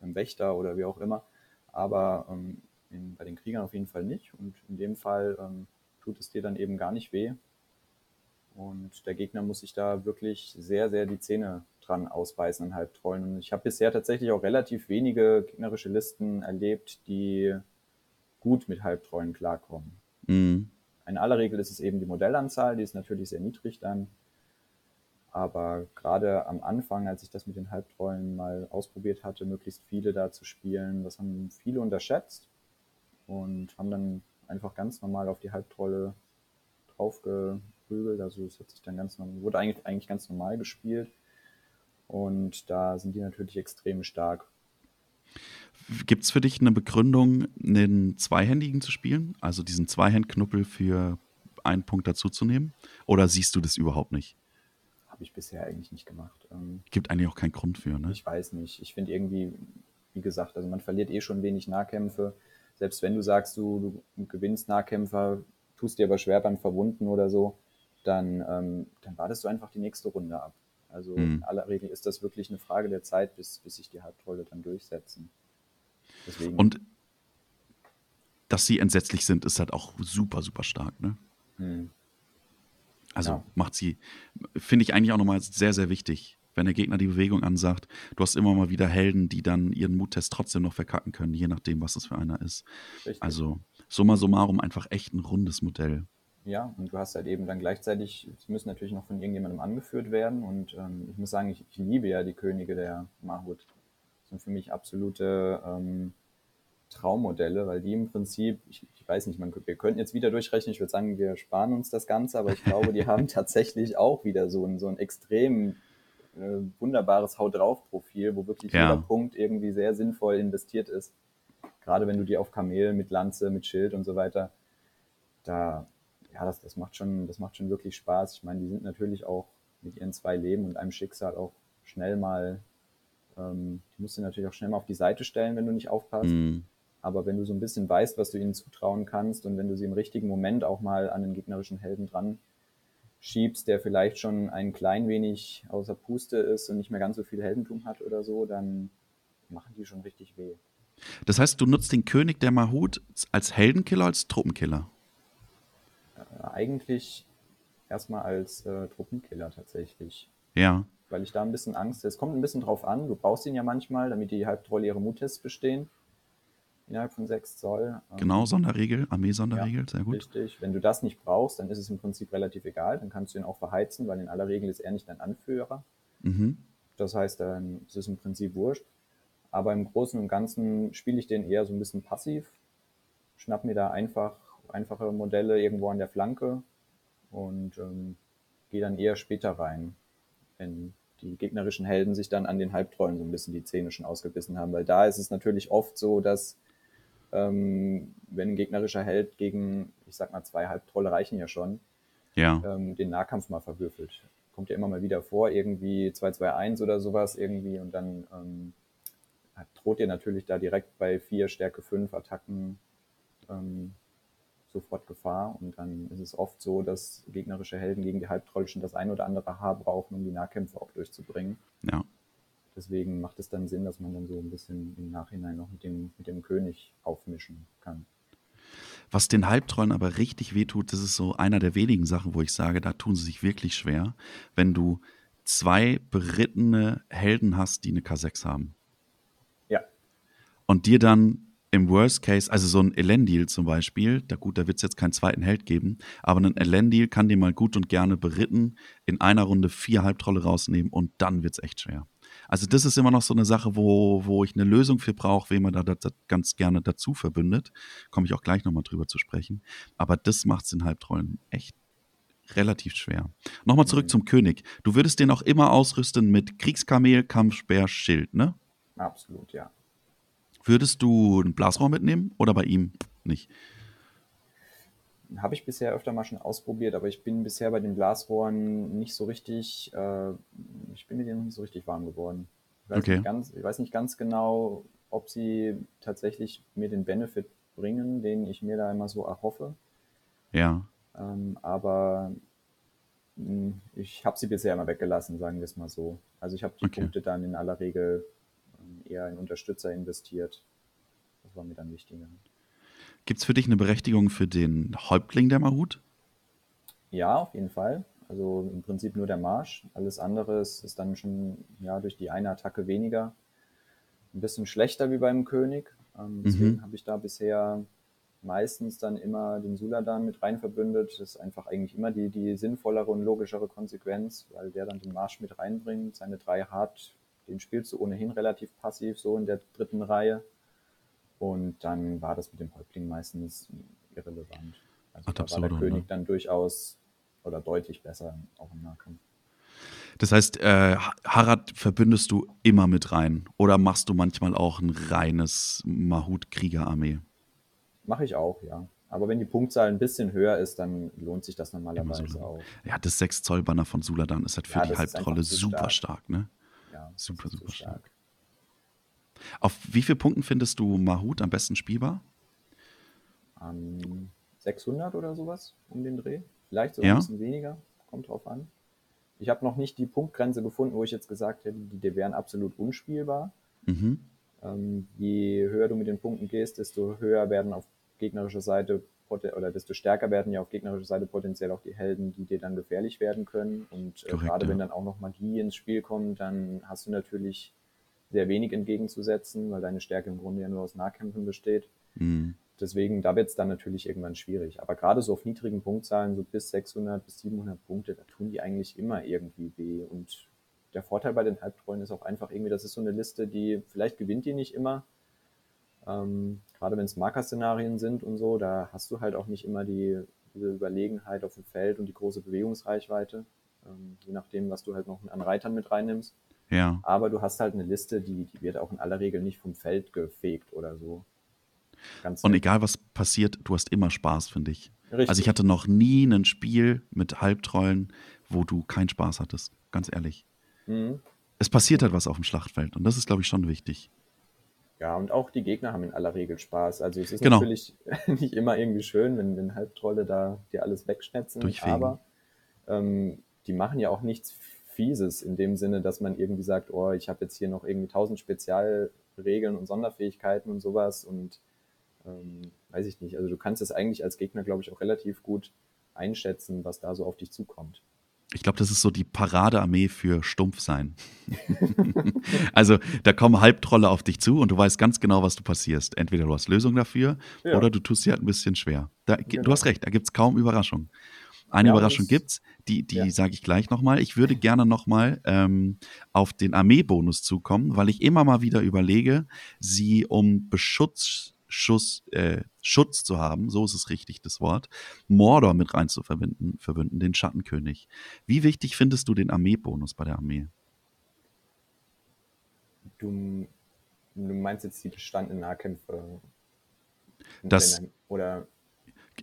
im Wächter oder wie auch immer. Aber ähm, in, bei den Kriegern auf jeden Fall nicht. Und in dem Fall ähm, tut es dir dann eben gar nicht weh. Und der Gegner muss sich da wirklich sehr, sehr die Zähne dran ausbeißen an Halbtrollen. Und ich habe bisher tatsächlich auch relativ wenige gegnerische Listen erlebt, die gut mit Halbtrollen klarkommen. Mhm. In aller Regel ist es eben die Modellanzahl, die ist natürlich sehr niedrig dann. Aber gerade am Anfang, als ich das mit den Halbtrollen mal ausprobiert hatte, möglichst viele da zu spielen, das haben viele unterschätzt und haben dann einfach ganz normal auf die Halbtrolle draufgeprügelt. Also es hat sich dann ganz normal, wurde eigentlich, eigentlich ganz normal gespielt. Und da sind die natürlich extrem stark. Gibt es für dich eine Begründung, einen Zweihändigen zu spielen? Also diesen Zweihandknuppel für einen Punkt dazuzunehmen? Oder siehst du das überhaupt nicht? Habe ich bisher eigentlich nicht gemacht. Ähm, Gibt eigentlich auch keinen Grund für, ne? Ich weiß nicht. Ich finde irgendwie, wie gesagt, also man verliert eh schon wenig Nahkämpfe. Selbst wenn du sagst, du, du gewinnst Nahkämpfer, tust dir aber schwer beim Verwunden oder so, dann, ähm, dann wartest du einfach die nächste Runde ab. Also mhm. in aller Regel ist das wirklich eine Frage der Zeit, bis, bis sich die Halbtrolle dann durchsetzen. Deswegen. Und dass sie entsetzlich sind, ist halt auch super, super stark, ne? Hm. Also ja. macht sie, finde ich eigentlich auch nochmal sehr, sehr wichtig, wenn der Gegner die Bewegung ansagt. Du hast immer mal wieder Helden, die dann ihren Muttest trotzdem noch verkacken können, je nachdem, was das für einer ist. Richtig. Also summa summarum einfach echt ein rundes Modell. Ja, und du hast halt eben dann gleichzeitig, sie müssen natürlich noch von irgendjemandem angeführt werden. Und ähm, ich muss sagen, ich, ich liebe ja die Könige der Mahut sind für mich absolute ähm, Traummodelle, weil die im Prinzip, ich, ich, weiß nicht, man, wir könnten jetzt wieder durchrechnen, ich würde sagen, wir sparen uns das Ganze, aber ich glaube, die (laughs) haben tatsächlich auch wieder so ein, so ein extrem äh, wunderbares Haut drauf Profil, wo wirklich ja. jeder Punkt irgendwie sehr sinnvoll investiert ist. Gerade wenn du die auf Kamel mit Lanze, mit Schild und so weiter, da, ja, das, das macht schon, das macht schon wirklich Spaß. Ich meine, die sind natürlich auch mit ihren zwei Leben und einem Schicksal auch schnell mal ähm, die musst du natürlich auch schnell mal auf die Seite stellen, wenn du nicht aufpasst. Mhm. Aber wenn du so ein bisschen weißt, was du ihnen zutrauen kannst und wenn du sie im richtigen Moment auch mal an den gegnerischen Helden dran schiebst, der vielleicht schon ein klein wenig außer Puste ist und nicht mehr ganz so viel Heldentum hat oder so, dann machen die schon richtig weh. Das heißt, du nutzt den König der Mahut als Heldenkiller, als Truppenkiller? Äh, eigentlich erstmal als äh, Truppenkiller tatsächlich. Ja weil ich da ein bisschen Angst, es kommt ein bisschen drauf an, du brauchst ihn ja manchmal, damit die Halbtrolle ihre Muttests bestehen. Innerhalb von 6 Zoll. Ähm, genau, Sonderregel, Armee-Sonderregel, ja, sehr gut. Richtig. Wenn du das nicht brauchst, dann ist es im Prinzip relativ egal. Dann kannst du ihn auch verheizen, weil in aller Regel ist er nicht dein Anführer. Mhm. Das heißt, dann ist es im Prinzip wurscht. Aber im Großen und Ganzen spiele ich den eher so ein bisschen passiv. Schnapp mir da einfach einfache Modelle irgendwo an der Flanke und ähm, gehe dann eher später rein, wenn die gegnerischen Helden sich dann an den Halbtrollen so ein bisschen die Zähne schon ausgebissen haben. Weil da ist es natürlich oft so, dass ähm, wenn ein gegnerischer Held gegen, ich sag mal, zwei Halbtrolle reichen ja schon, ja. Ähm, den Nahkampf mal verwürfelt. Kommt ja immer mal wieder vor, irgendwie 2-2-1 oder sowas irgendwie und dann ähm, droht ihr natürlich da direkt bei 4, Stärke 5 Attacken ähm, sofort Gefahr. Und dann ist es oft so, dass gegnerische Helden gegen die Halbtroll schon das ein oder andere Haar brauchen, um die Nahkämpfe auch durchzubringen. Ja. Deswegen macht es dann Sinn, dass man dann so ein bisschen im Nachhinein noch mit dem, mit dem König aufmischen kann. Was den Halbtrollen aber richtig wehtut, das ist so einer der wenigen Sachen, wo ich sage, da tun sie sich wirklich schwer, wenn du zwei berittene Helden hast, die eine K6 haben. Ja. Und dir dann im Worst Case, also so ein Elendil zum Beispiel, da gut, da wird es jetzt keinen zweiten Held geben, aber ein Elendil kann dir mal gut und gerne beritten in einer Runde vier Halbtrolle rausnehmen und dann wird es echt schwer. Also das ist immer noch so eine Sache, wo, wo ich eine Lösung für brauche, wen man da, da, ganz gerne dazu verbündet. Komme ich auch gleich nochmal drüber zu sprechen. Aber das macht es in Halbtrollen echt relativ schwer. Nochmal zurück mhm. zum König. Du würdest den auch immer ausrüsten mit Kriegskamel, Kampfspeer, Schild, ne? Absolut, ja. Würdest du ein Blasrohr mitnehmen oder bei ihm nicht? Habe ich bisher öfter mal schon ausprobiert, aber ich bin bisher bei den Blasrohren nicht so richtig, äh, ich bin mit denen nicht so richtig warm geworden. Ich weiß, okay. nicht ganz, ich weiß nicht ganz genau, ob sie tatsächlich mir den Benefit bringen, den ich mir da immer so erhoffe. Ja. Ähm, aber mh, hm, ich habe sie bisher immer weggelassen, sagen wir es mal so. Also ich habe die okay. Punkte dann in aller Regel eher in Unterstützer investiert. Das war mir dann wichtiger. Gibt es für dich eine Berechtigung für den Häuptling der Mahut? Ja, auf jeden Fall. Also im Prinzip nur der Marsch. Alles andere ist dann schon ja, durch die eine Attacke weniger. Ein bisschen schlechter wie beim König. Ähm, deswegen mhm. habe ich da bisher meistens dann immer den Suladan mit rein verbündet. Das ist einfach eigentlich immer die, die sinnvollere und logischere Konsequenz, weil der dann den Marsch mit reinbringt, seine drei hart den spielst du ohnehin relativ passiv, so in der dritten Reihe. Und dann war das mit dem Häuptling meistens irrelevant. Also Ach, da war der König ne? dann durchaus oder deutlich besser auch im Nahkampf. Das heißt, äh, Harad verbündest du immer mit rein oder machst du manchmal auch ein reines Mahut-Kriegerarmee? Mache ich auch, ja. Aber wenn die Punktzahl ein bisschen höher ist, dann lohnt sich das normalerweise so auch. Ja, das 6-Zoll-Banner von Suladan ist halt für ja, die Halbtrolle super stark. stark, ne? Super, super stark. stark. Auf wie viele Punkten findest du Mahut am besten spielbar? Um, 600 oder sowas um den Dreh. Vielleicht sogar ja. ein bisschen weniger. Kommt drauf an. Ich habe noch nicht die Punktgrenze gefunden, wo ich jetzt gesagt hätte, die wären absolut unspielbar. Mhm. Ähm, je höher du mit den Punkten gehst, desto höher werden auf gegnerischer Seite oder desto stärker werden ja auf gegnerischer Seite potenziell auch die Helden, die dir dann gefährlich werden können. Und äh, gerade ja. wenn dann auch noch Magie ins Spiel kommt, dann hast du natürlich sehr wenig entgegenzusetzen, weil deine Stärke im Grunde ja nur aus Nahkämpfen besteht. Mhm. Deswegen, da wird es dann natürlich irgendwann schwierig. Aber gerade so auf niedrigen Punktzahlen, so bis 600 bis 700 Punkte, da tun die eigentlich immer irgendwie weh. Und der Vorteil bei den Halbtreuen ist auch einfach irgendwie, das ist so eine Liste, die vielleicht gewinnt die nicht immer, ähm, gerade wenn es Markerszenarien sind und so, da hast du halt auch nicht immer die, diese Überlegenheit auf dem Feld und die große Bewegungsreichweite, ähm, je nachdem, was du halt noch an Reitern mit reinnimmst. Ja. Aber du hast halt eine Liste, die, die wird auch in aller Regel nicht vom Feld gefegt oder so. Ganz und egal was passiert, du hast immer Spaß, finde ich. Richtig. Also ich hatte noch nie ein Spiel mit Halbtrollen, wo du keinen Spaß hattest, ganz ehrlich. Mhm. Es passiert halt was auf dem Schlachtfeld und das ist, glaube ich, schon wichtig. Ja, und auch die Gegner haben in aller Regel Spaß. Also es ist genau. natürlich (laughs) nicht immer irgendwie schön, wenn, wenn Halbtrolle da dir alles wegschnetzen, aber ähm, die machen ja auch nichts Fieses in dem Sinne, dass man irgendwie sagt, oh, ich habe jetzt hier noch irgendwie tausend Spezialregeln und Sonderfähigkeiten und sowas und ähm, weiß ich nicht. Also du kannst es eigentlich als Gegner, glaube ich, auch relativ gut einschätzen, was da so auf dich zukommt. Ich glaube, das ist so die Paradearmee für Stumpfsein. (laughs) also da kommen Halbtrolle auf dich zu und du weißt ganz genau, was du passierst. Entweder du hast Lösung dafür ja. oder du tust sie halt ein bisschen schwer. Da, genau. Du hast recht, da gibt es kaum Überraschungen. Eine ja, Überraschung gibt's, die, die ja. sage ich gleich nochmal. Ich würde gerne nochmal ähm, auf den Armeebonus zukommen, weil ich immer mal wieder überlege, sie um Beschutz Schuss, äh, Schutz zu haben, so ist es richtig das Wort, Mordor mit rein zu verbinden, verbünden, den Schattenkönig. Wie wichtig findest du den Armeebonus bei der Armee? Du, du meinst jetzt die bestandenen Nahkämpfe? Das, oder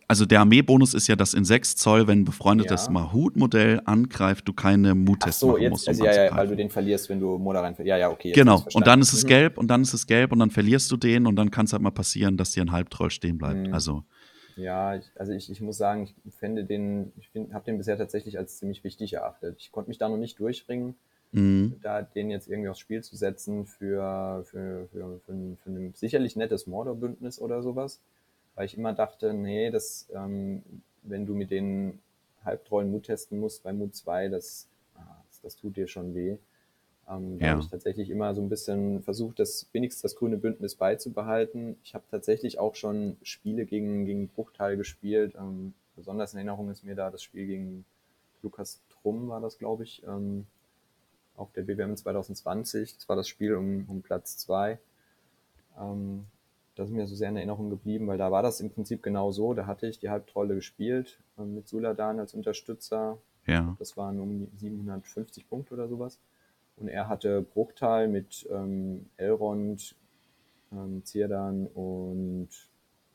also der Armeebonus ist ja, dass in 6 Zoll, wenn ein befreundetes ja. Mahut-Modell angreift, du keine Muttests so, machen jetzt, musst. Um also ja, ja, weil du den verlierst, wenn du Moda reinfällst. Ja, ja, okay. Genau, und dann ist es mhm. gelb und dann ist es gelb und dann verlierst du den und dann kann es halt mal passieren, dass dir ein Halbtroll stehen bleibt. Mhm. Also. Ja, ich, also ich, ich muss sagen, ich finde den, ich habe den bisher tatsächlich als ziemlich wichtig erachtet. Ich konnte mich da noch nicht durchringen, mhm. da den jetzt irgendwie aufs Spiel zu setzen für, für, für, für, ein, für ein sicherlich nettes Mordor-Bündnis oder sowas weil ich immer dachte, nee, das, ähm, wenn du mit den Halbtrollen Mut testen musst bei Mut 2, das, ah, das das, tut dir schon weh. Ähm, da Ja. habe ich tatsächlich immer so ein bisschen versucht, das wenigstens das grüne Bündnis beizubehalten. Ich habe tatsächlich auch schon Spiele gegen, gegen Bruchteil gespielt. Ähm, besonders in Erinnerung ist mir da das Spiel gegen Lukas Trumm, war das, glaube ich, ähm, auf der BWM 2020. Das war das Spiel um, um Platz zwei. Ähm, das ist mir so sehr in Erinnerung geblieben, weil da war das im Prinzip genau so. Da hatte ich die Halbtrolle gespielt ähm, mit Suladan als Unterstützer. Ja. Das waren um die 750 Punkte oder sowas. Und er hatte Bruchtal mit ähm, Elrond, ähm, Zierdan und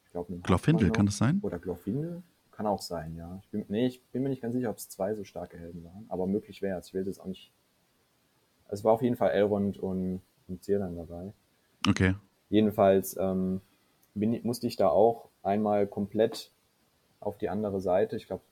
ich glaube einem Glorfindel, kann das sein? Oder Glorfindel? Kann auch sein, ja. Ich bin, nee, ich bin mir nicht ganz sicher, ob es zwei so starke Helden waren, aber möglich wäre es. Ich will das auch nicht. Es war auf jeden Fall Elrond und, und Zierdan dabei. Okay. Jedenfalls ähm, bin, musste ich da auch einmal komplett auf die andere Seite. Ich glaube,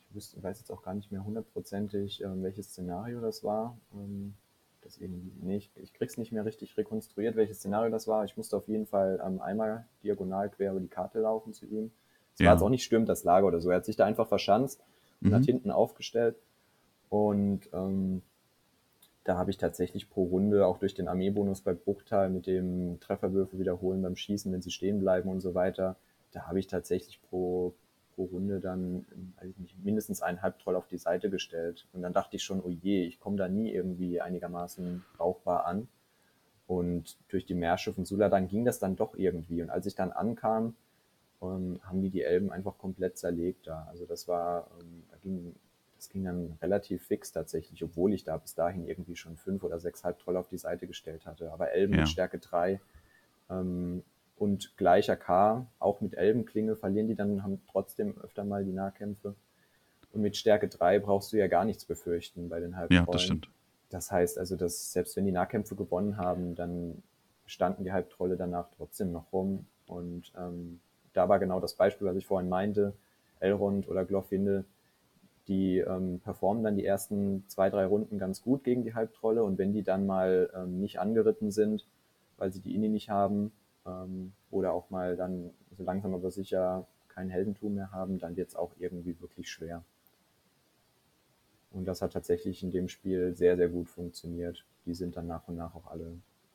ich wüsste, weiß jetzt auch gar nicht mehr hundertprozentig, ähm, welches Szenario das war. Ähm, das irgendwie, nee, ich, ich krieg's nicht mehr richtig rekonstruiert, welches Szenario das war. Ich musste auf jeden Fall ähm, einmal diagonal quer über die Karte laufen zu ihm. Es Ja. war jetzt auch nicht stürmt das Lager oder so. Er hat sich da einfach verschanzt und Mhm. hat hinten aufgestellt. Und ähm, da habe ich tatsächlich pro Runde auch durch den Armeebonus bei Bruchtal mit dem Trefferwürfe wiederholen beim Schießen, wenn sie stehen bleiben und so weiter, da habe ich tatsächlich pro, pro Runde dann nicht, mindestens einen Halbtroll auf die Seite gestellt. Und dann dachte ich schon, oh je, ich komme da nie irgendwie einigermaßen brauchbar an. Und durch die Märsche von Suladan ging das dann doch irgendwie. Und als ich dann ankam, ähm, haben die die Elben einfach komplett zerlegt da. Also das war, ähm, da ging, das ging dann relativ fix tatsächlich, obwohl ich da bis dahin irgendwie schon fünf oder sechs Halbtroll auf die Seite gestellt hatte. Aber Elben Ja. mit Stärke drei ähm, und gleicher K, auch mit Elbenklinge verlieren die dann, haben trotzdem öfter mal die Nahkämpfe. Und mit Stärke drei brauchst du ja gar nichts befürchten bei den Ja, Halbtrollen. das stimmt. Das heißt also, dass selbst wenn die Nahkämpfe gewonnen haben, dann standen die Halbtrolle danach trotzdem noch rum. Und ähm, da war genau das Beispiel, was ich vorhin meinte. Elrond oder Glorfindel, die ähm, performen dann die ersten zwei, drei Runden ganz gut gegen die Halbtrolle. Und wenn die dann mal ähm, nicht angeritten sind, weil sie die Inni nicht haben, ähm, oder auch mal dann so langsam aber sicher kein Heldentum mehr haben, dann wird es auch irgendwie wirklich schwer. Und das hat tatsächlich in dem Spiel sehr, sehr gut funktioniert. Die sind dann nach und nach auch alle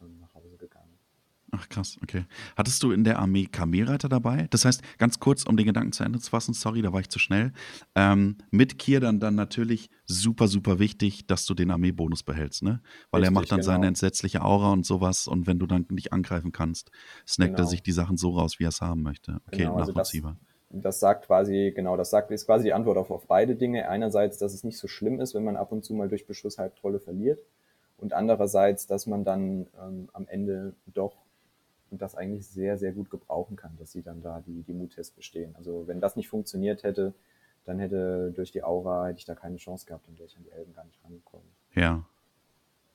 ähm, nach Hause gegangen. Ach krass, okay. Hattest du in der Armee Kamelreiter dabei? Das heißt, ganz kurz, um den Gedanken zu Ende zu fassen, sorry, da war ich zu schnell. Ähm, mit Kier dann, dann natürlich super, super wichtig, dass du den Armeebonus behältst, ne? Weil er Richtig, macht dann seine genau. entsetzliche Aura und sowas und wenn du dann nicht angreifen kannst, snackt er Genau. sich die Sachen so raus, wie er es haben möchte. Okay, Genau, also das- nachvollziehbar. Das sagt quasi, genau, das sagt, ist quasi die Antwort auf, auf beide Dinge. Einerseits, dass es nicht so schlimm ist, wenn man ab und zu mal durch Beschuss Halbtrolle verliert. Und andererseits, dass man dann ähm, am Ende doch das eigentlich sehr, sehr gut gebrauchen kann, dass sie dann da die, die Muttests bestehen. Also wenn das nicht funktioniert hätte, dann hätte durch die Aura, hätte ich da keine Chance gehabt, dann wäre ich an die Elben gar nicht rangekommen. Ja.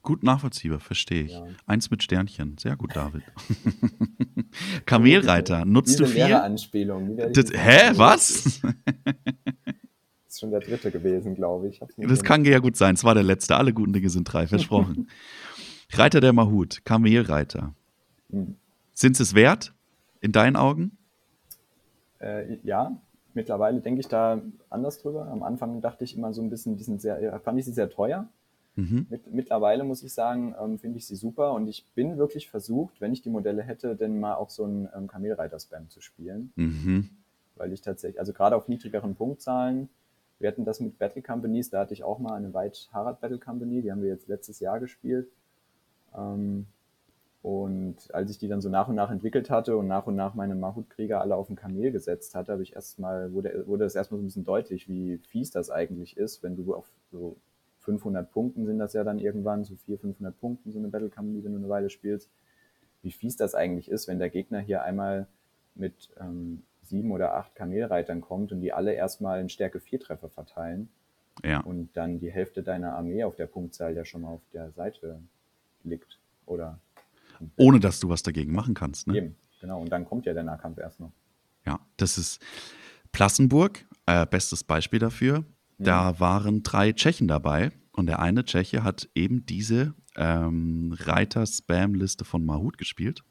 Gut nachvollziehbar, verstehe ich. Ja. Eins mit Sternchen. Sehr gut, David. (laughs) Kamelreiter, nutzt Diese du viel? Ich Das, hä, was? Das ist schon der dritte gewesen, glaube ich. Das kann ja gut sein. Es war der letzte. Alle guten Dinge sind drei, versprochen. (laughs) Reiter der Mahut, Kamelreiter. Hm. Sind sie es wert? In deinen Augen? Äh, ja, mittlerweile denke ich da anders drüber. Am Anfang dachte ich immer so ein bisschen, die sind sehr, äh, fand ich sie sehr teuer. Mhm. Mit, mittlerweile muss ich sagen, ähm, finde ich sie super und ich bin wirklich versucht, wenn ich die Modelle hätte, denn mal auch so einen ähm, Kamelreiter-Spam zu spielen, Mhm. weil ich tatsächlich, also gerade auf niedrigeren Punktzahlen, wir hatten das mit Battle Companies, da hatte ich auch mal eine White Harad Battle Company, die haben wir jetzt letztes Jahr gespielt. Ähm, und als ich die dann so nach und nach entwickelt hatte und nach und nach meine Mahut-Krieger alle auf den Kamel gesetzt hatte, habe ich erstmal, wurde, wurde das erstmal so ein bisschen deutlich, wie fies das eigentlich ist, wenn du auf so 500 Punkten sind das ja dann irgendwann, so 400, 500 Punkten so eine Battle Company, wenn du eine Weile spielst, wie fies das eigentlich ist, wenn der Gegner hier einmal mit ähm, sieben oder acht Kamelreitern kommt und die alle erstmal einen Stärke 4 Treffer verteilen Ja. und dann die Hälfte deiner Armee auf der Punktzahl ja schon mal auf der Seite liegt. Oder Ohne dass du was dagegen machen kannst. Ne? eben, genau. Und dann kommt ja der Nahkampf erst noch. Ja, das ist Plassenburg, äh, bestes Beispiel dafür. Da waren drei Tschechen dabei und der eine Tscheche hat eben diese ähm, Reiter-Spam-Liste von Mahut gespielt.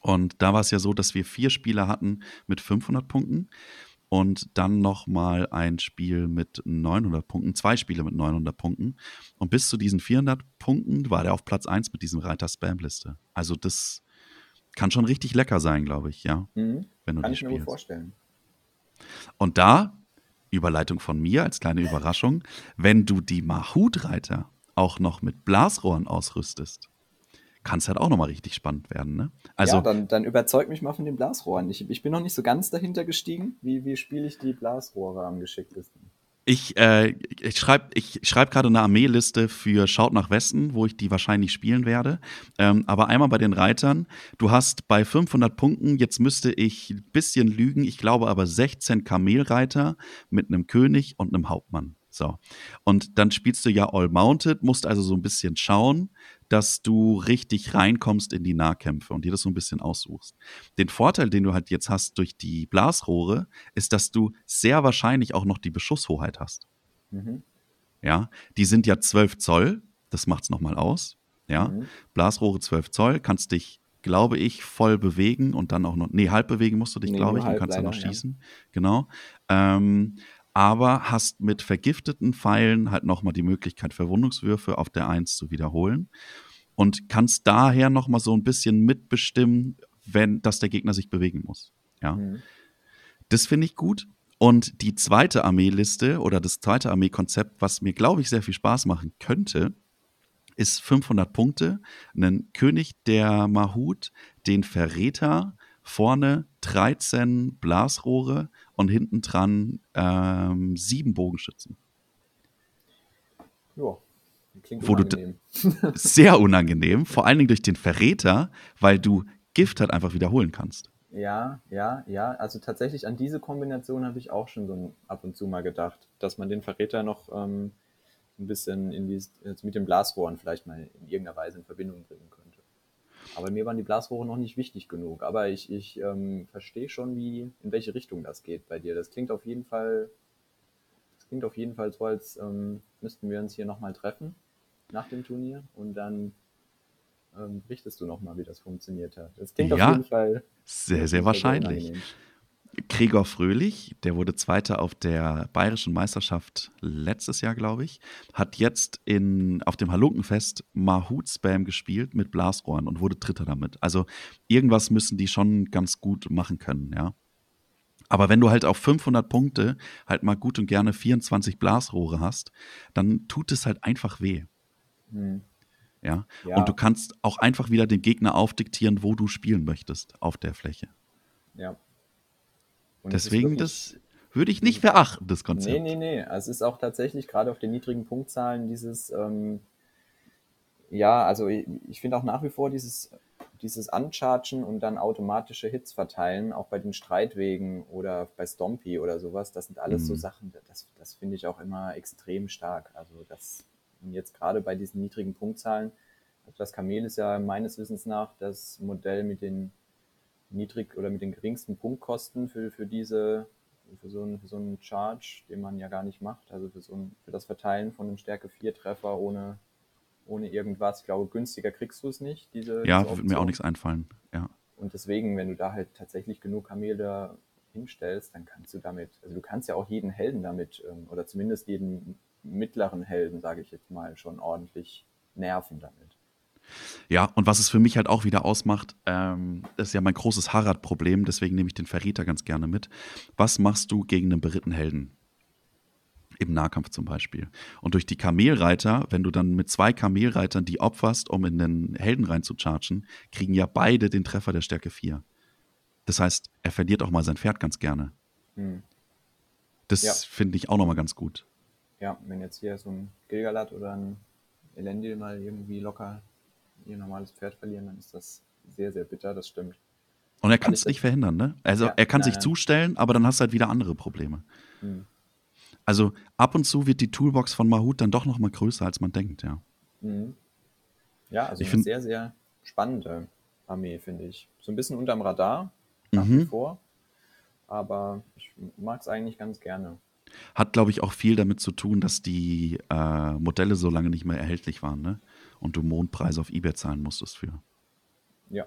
Und da war es ja so, dass wir vier Spieler hatten mit 500 Punkten. Und dann nochmal ein Spiel mit 900 Punkten, zwei Spiele mit 900 Punkten. Und bis zu diesen 400 Punkten war der auf Platz 1 mit diesem Reiter-Spam-Liste. Also das kann schon richtig lecker sein, glaube ich, ja. Mhm. Wenn du kann ich spielst. mir gut vorstellen. Und da, Überleitung von mir als kleine Überraschung, wenn du die Mahut-Reiter auch noch mit Blasrohren ausrüstest, kann es halt auch nochmal richtig spannend werden. Ne? Also, ja, dann, dann überzeug mich mal von den Blasrohren. Ich, ich bin noch nicht so ganz dahinter gestiegen. Wie, wie spiele ich die Blasrohre am geschicktesten? Ich, äh, ich schreibe ich schreib gerade eine Armeeliste für Schaut nach Westen, wo ich die wahrscheinlich spielen werde. Ähm, aber einmal bei den Reitern. Du hast bei 500 Punkten, jetzt müsste ich ein bisschen lügen, ich glaube aber 16 Kamelreiter mit einem König und einem Hauptmann. So. Und dann spielst du ja All Mounted, musst also so ein bisschen schauen, dass du richtig reinkommst in die Nahkämpfe und dir das so ein bisschen aussuchst. Den Vorteil, den du halt jetzt hast durch die Blasrohre, ist, dass du sehr wahrscheinlich auch noch die Beschusshoheit hast. Mhm. Ja, die sind ja 12 Zoll, das macht's nochmal aus. Ja, mhm. Blasrohre 12 Zoll, kannst dich glaube ich, voll bewegen und dann auch noch, nee, halb bewegen musst du dich, nee, glaube ich, dann kannst du noch schießen. Ja. Genau. Ähm, aber hast mit vergifteten Pfeilen halt nochmal die Möglichkeit, Verwundungswürfe auf der 1 zu wiederholen und kannst daher nochmal so ein bisschen mitbestimmen, wenn, dass der Gegner sich bewegen muss. Ja. Mhm. Das finde ich gut. Und die zweite Armeeliste oder das zweite Armeekonzept, was mir, glaube ich, sehr viel Spaß machen könnte, ist 500 Punkte, einen König der Mahut, den Verräter, vorne 13 Blasrohre und hinten dran ähm, sieben Bogenschützen. Ja, klingt unangenehm. (laughs) (laughs) Sehr unangenehm, vor allen Dingen durch den Verräter, weil du Gift halt einfach wiederholen kannst. Ja, ja, ja. Also tatsächlich an diese Kombination habe ich auch schon so ab und zu mal gedacht, dass man den Verräter noch ähm, ein bisschen in die, mit den Blasrohren vielleicht mal in irgendeiner Weise in Verbindung bringen könnte. Aber mir waren die Blasrohre noch nicht wichtig genug. Aber ich, ich ähm, verstehe schon, wie, in welche Richtung das geht bei dir. Das klingt auf jeden Fall, das klingt auf jeden Fall so, als ähm, müssten wir uns hier nochmal treffen nach dem Turnier und dann ähm, berichtest du nochmal, wie das funktioniert hat. Das klingt ja, auf jeden Fall sehr, sehr wahrscheinlich. Gregor Fröhlich, der wurde Zweiter auf der Bayerischen Meisterschaft letztes Jahr, glaube ich, hat jetzt in, auf dem Halunkenfest Mahut Spam gespielt mit Blasrohren und wurde Dritter damit. Also irgendwas müssen die schon ganz gut machen können, ja. Aber wenn du halt auf 500 Punkte halt mal gut und gerne 24 Blasrohre hast, dann tut es halt einfach weh. Hm. Ja? ja. Und du kannst auch einfach wieder dem Gegner aufdiktieren, wo du spielen möchtest auf der Fläche. Ja, und Deswegen, das würde ich nicht verachten, das Konzept. Nee, nee, nee. Also es ist auch tatsächlich gerade auf den niedrigen Punktzahlen dieses, ähm, ja, also ich, ich finde auch nach wie vor dieses, dieses Unchargen und dann automatische Hits verteilen, auch bei den Streitwegen oder bei Stompy oder sowas, das sind alles mhm. so Sachen, das, das finde ich auch immer extrem stark. Also das, jetzt gerade bei diesen niedrigen Punktzahlen, also das Kamel ist ja meines Wissens nach das Modell mit den niedrig oder mit den geringsten Punktkosten für, für diese, für so, einen, für so einen Charge, den man ja gar nicht macht, also für, so ein, für das Verteilen von einem Stärke 4 Treffer ohne, ohne irgendwas. Ich glaube, günstiger kriegst du es nicht. Diese, ja, diese würde mir auch nichts einfallen, ja. Und deswegen, wenn du da halt tatsächlich genug Kamele hinstellst, dann kannst du damit, also du kannst ja auch jeden Helden damit, ähm, oder zumindest jeden mittleren Helden, sage ich jetzt mal, schon ordentlich nerven damit. Ja, und was es für mich halt auch wieder ausmacht, ähm, das ist ja mein großes Harad-Problem, deswegen nehme ich den Verräter ganz gerne mit. Was machst du gegen einen beritten Helden? Im Nahkampf zum Beispiel. Und durch die Kamelreiter, wenn du dann mit zwei Kamelreitern die opferst, um in den Helden reinzuchargen, kriegen ja beide den Treffer der Stärke 4. Das heißt, er verliert auch mal sein Pferd ganz gerne. Hm. Das ja. finde ich auch nochmal ganz gut. Ja, wenn jetzt hier so ein Gilgalad oder ein Elendil mal irgendwie locker ihr normales Pferd verlieren, dann ist das sehr, sehr bitter, das stimmt. Und er kann es nicht verhindern, ne? Also ja, er kann nein, sich nein. zustellen, aber dann hast du halt wieder andere Probleme. Hm. Also ab und zu wird die Toolbox von Mahut dann doch noch mal größer, als man denkt, ja. Mhm. Ja, also ich eine sehr, sehr spannende Armee, finde ich. So ein bisschen unterm Radar, nach mhm. wie vor. Aber ich mag es eigentlich ganz gerne. Hat, glaube ich, auch viel damit zu tun, dass die äh, Modelle so lange nicht mehr erhältlich waren, ne? Und du Mondpreise auf eBay zahlen musstest für. Ja,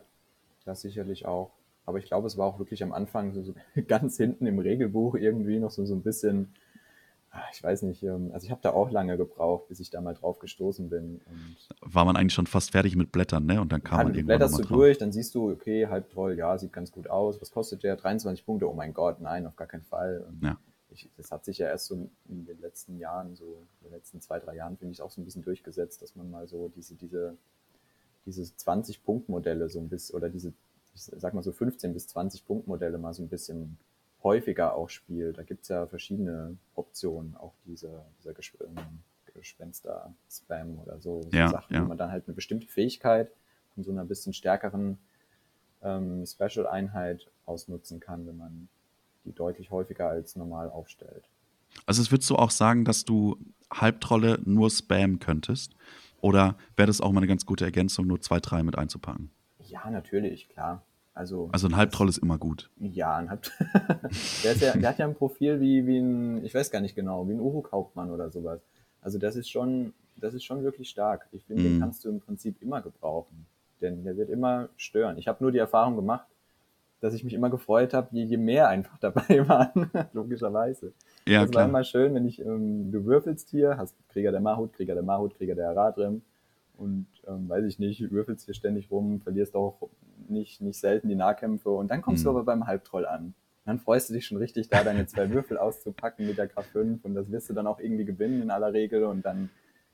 das sicherlich auch. aber ich glaube, es war auch wirklich am Anfang so, so (laughs) ganz hinten im Regelbuch irgendwie noch so, so ein bisschen, ah, ich weiß nicht, ähm, also ich habe da auch lange gebraucht, bis ich da mal drauf gestoßen bin. Und War man eigentlich schon fast fertig mit Blättern, ne? Und dann kam man irgendwann blätterst du drauf. durch, dann siehst du, okay, Halbtroll, ja, sieht ganz gut aus. Was kostet der? 23 Punkte, oh mein Gott, nein, auf gar keinen Fall. Und Ja. Ich, das hat sich ja erst so in den letzten Jahren, so in den letzten zwei, drei Jahren, finde ich, auch so ein bisschen durchgesetzt, dass man mal so diese, diese, diese 20-Punkt-Modelle so ein bisschen, oder diese, ich sag mal so 15 bis 20 Punkt-Modelle mal so ein bisschen häufiger auch spielt. Da gibt's ja verschiedene Optionen, auch diese, dieser Gesp ähm, Gespenster-Spam oder so, so Ja, Sachen, ja. wo man dann halt eine bestimmte Fähigkeit von so einer bisschen stärkeren ähm, Special-Einheit ausnutzen kann, wenn man die deutlich häufiger als normal aufstellt. Also es würdest du auch sagen, dass du Halbtrolle nur spammen könntest? Oder wäre das auch mal eine ganz gute Ergänzung, nur zwei, drei mit einzupacken? Ja, natürlich, klar. Also, Also ein Halbtroll ist immer gut. ja, ein Halb (laughs) der, ja, der hat ja ein Profil wie, wie ein, ich weiß gar nicht genau, wie ein Uruk-Hauptmann oder sowas. Also das ist schon, das ist schon wirklich stark. Ich finde, Mhm. den kannst du im Prinzip immer gebrauchen. Denn der wird immer stören. Ich habe nur die Erfahrung gemacht, dass ich mich immer gefreut habe, je, je mehr einfach (laughs) dabei waren, logischerweise. Ja, das war klar. immer schön, wenn ich, ähm, du würfelst hier, hast Krieger der Mahut, Krieger der Mahut, Krieger der Aradrim und ähm, weiß ich nicht, würfelst hier ständig rum, verlierst auch nicht, nicht selten die Nahkämpfe und dann kommst du Mhm. aber beim Halbtroll an. Dann freust du dich schon richtig, da deine zwei Würfel (laughs) auszupacken mit der K5 und das wirst du dann auch irgendwie gewinnen in aller Regel und dann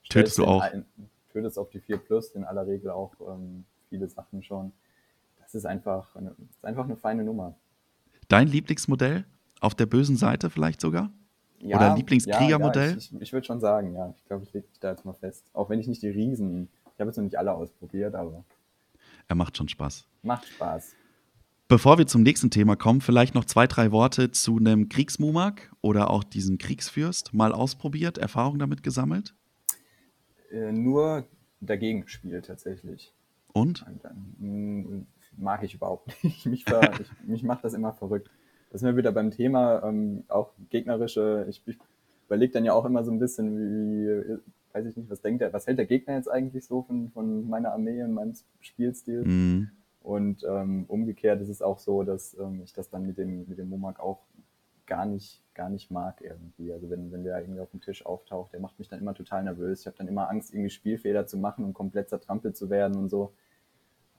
Tötest du auch. Ein, tötest auf die 4 Plus in aller Regel auch ähm, viele Sachen schon. Das ist einfach eine, das ist einfach eine feine Nummer. Dein Lieblingsmodell? Auf der bösen Seite vielleicht sogar? Ja, Oder Lieblingskriegermodell? Ja, ich, ich, ich würde schon sagen, ja. Ich glaube, ich lege mich da jetzt mal fest. Auch wenn ich nicht die Riesen, ich habe jetzt noch nicht alle ausprobiert, aber Er macht schon Spaß. macht Spaß. Bevor wir zum nächsten Thema kommen, vielleicht noch zwei, drei Worte zu einem Kriegsmumak oder auch diesem Kriegsfürst. Mal ausprobiert, Erfahrung damit gesammelt. Äh, nur dagegen gespielt tatsächlich. Und? Dann, mh, mag ich überhaupt (laughs) nicht. Mich, ver, ich, mich macht das immer verrückt. Das sind wir wieder beim Thema, ähm, auch gegnerische, ich, ich überlege dann ja auch immer so ein bisschen, wie, weiß ich nicht, was denkt der, was hält der Gegner jetzt eigentlich so von, von meiner Armee und meinem Spielstil? Mhm. Und ähm, umgekehrt ist es auch so, dass ähm, ich das dann mit dem, mit dem Momak auch gar nicht, gar nicht mag irgendwie. Also wenn, wenn der irgendwie auf dem Tisch auftaucht, der macht mich dann immer total nervös. Ich habe dann immer Angst, irgendwie Spielfehler zu machen und komplett zertrampelt zu werden und so.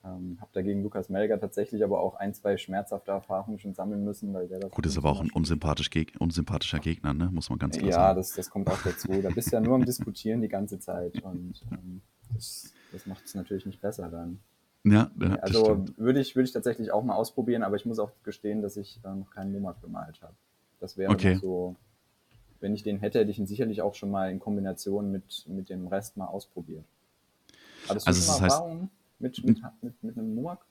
Ähm, habe dagegen Lukas Melger tatsächlich aber auch ein, zwei schmerzhafte Erfahrungen schon sammeln müssen, weil der das. Gut, ist aber auch ein unsympathisch Geg unsympathischer Gegner, ne? muss man ganz klar Ja, sagen. das, das kommt auch dazu. Da bist du ja nur am Diskutieren die ganze Zeit und ähm, das, das macht es natürlich nicht besser dann. Ja, ja also würde ich, würde ich tatsächlich auch mal ausprobieren, aber ich muss auch gestehen, dass ich äh, noch keinen Momak bemalt habe. Das wäre Okay. so, wenn ich den hätte, hätte ich ihn sicherlich auch schon mal in Kombination mit, mit dem Rest mal ausprobiert. Hattest du Also schon das mal heißt- Erfahrungen mit, mit, mit, mit einem Momak?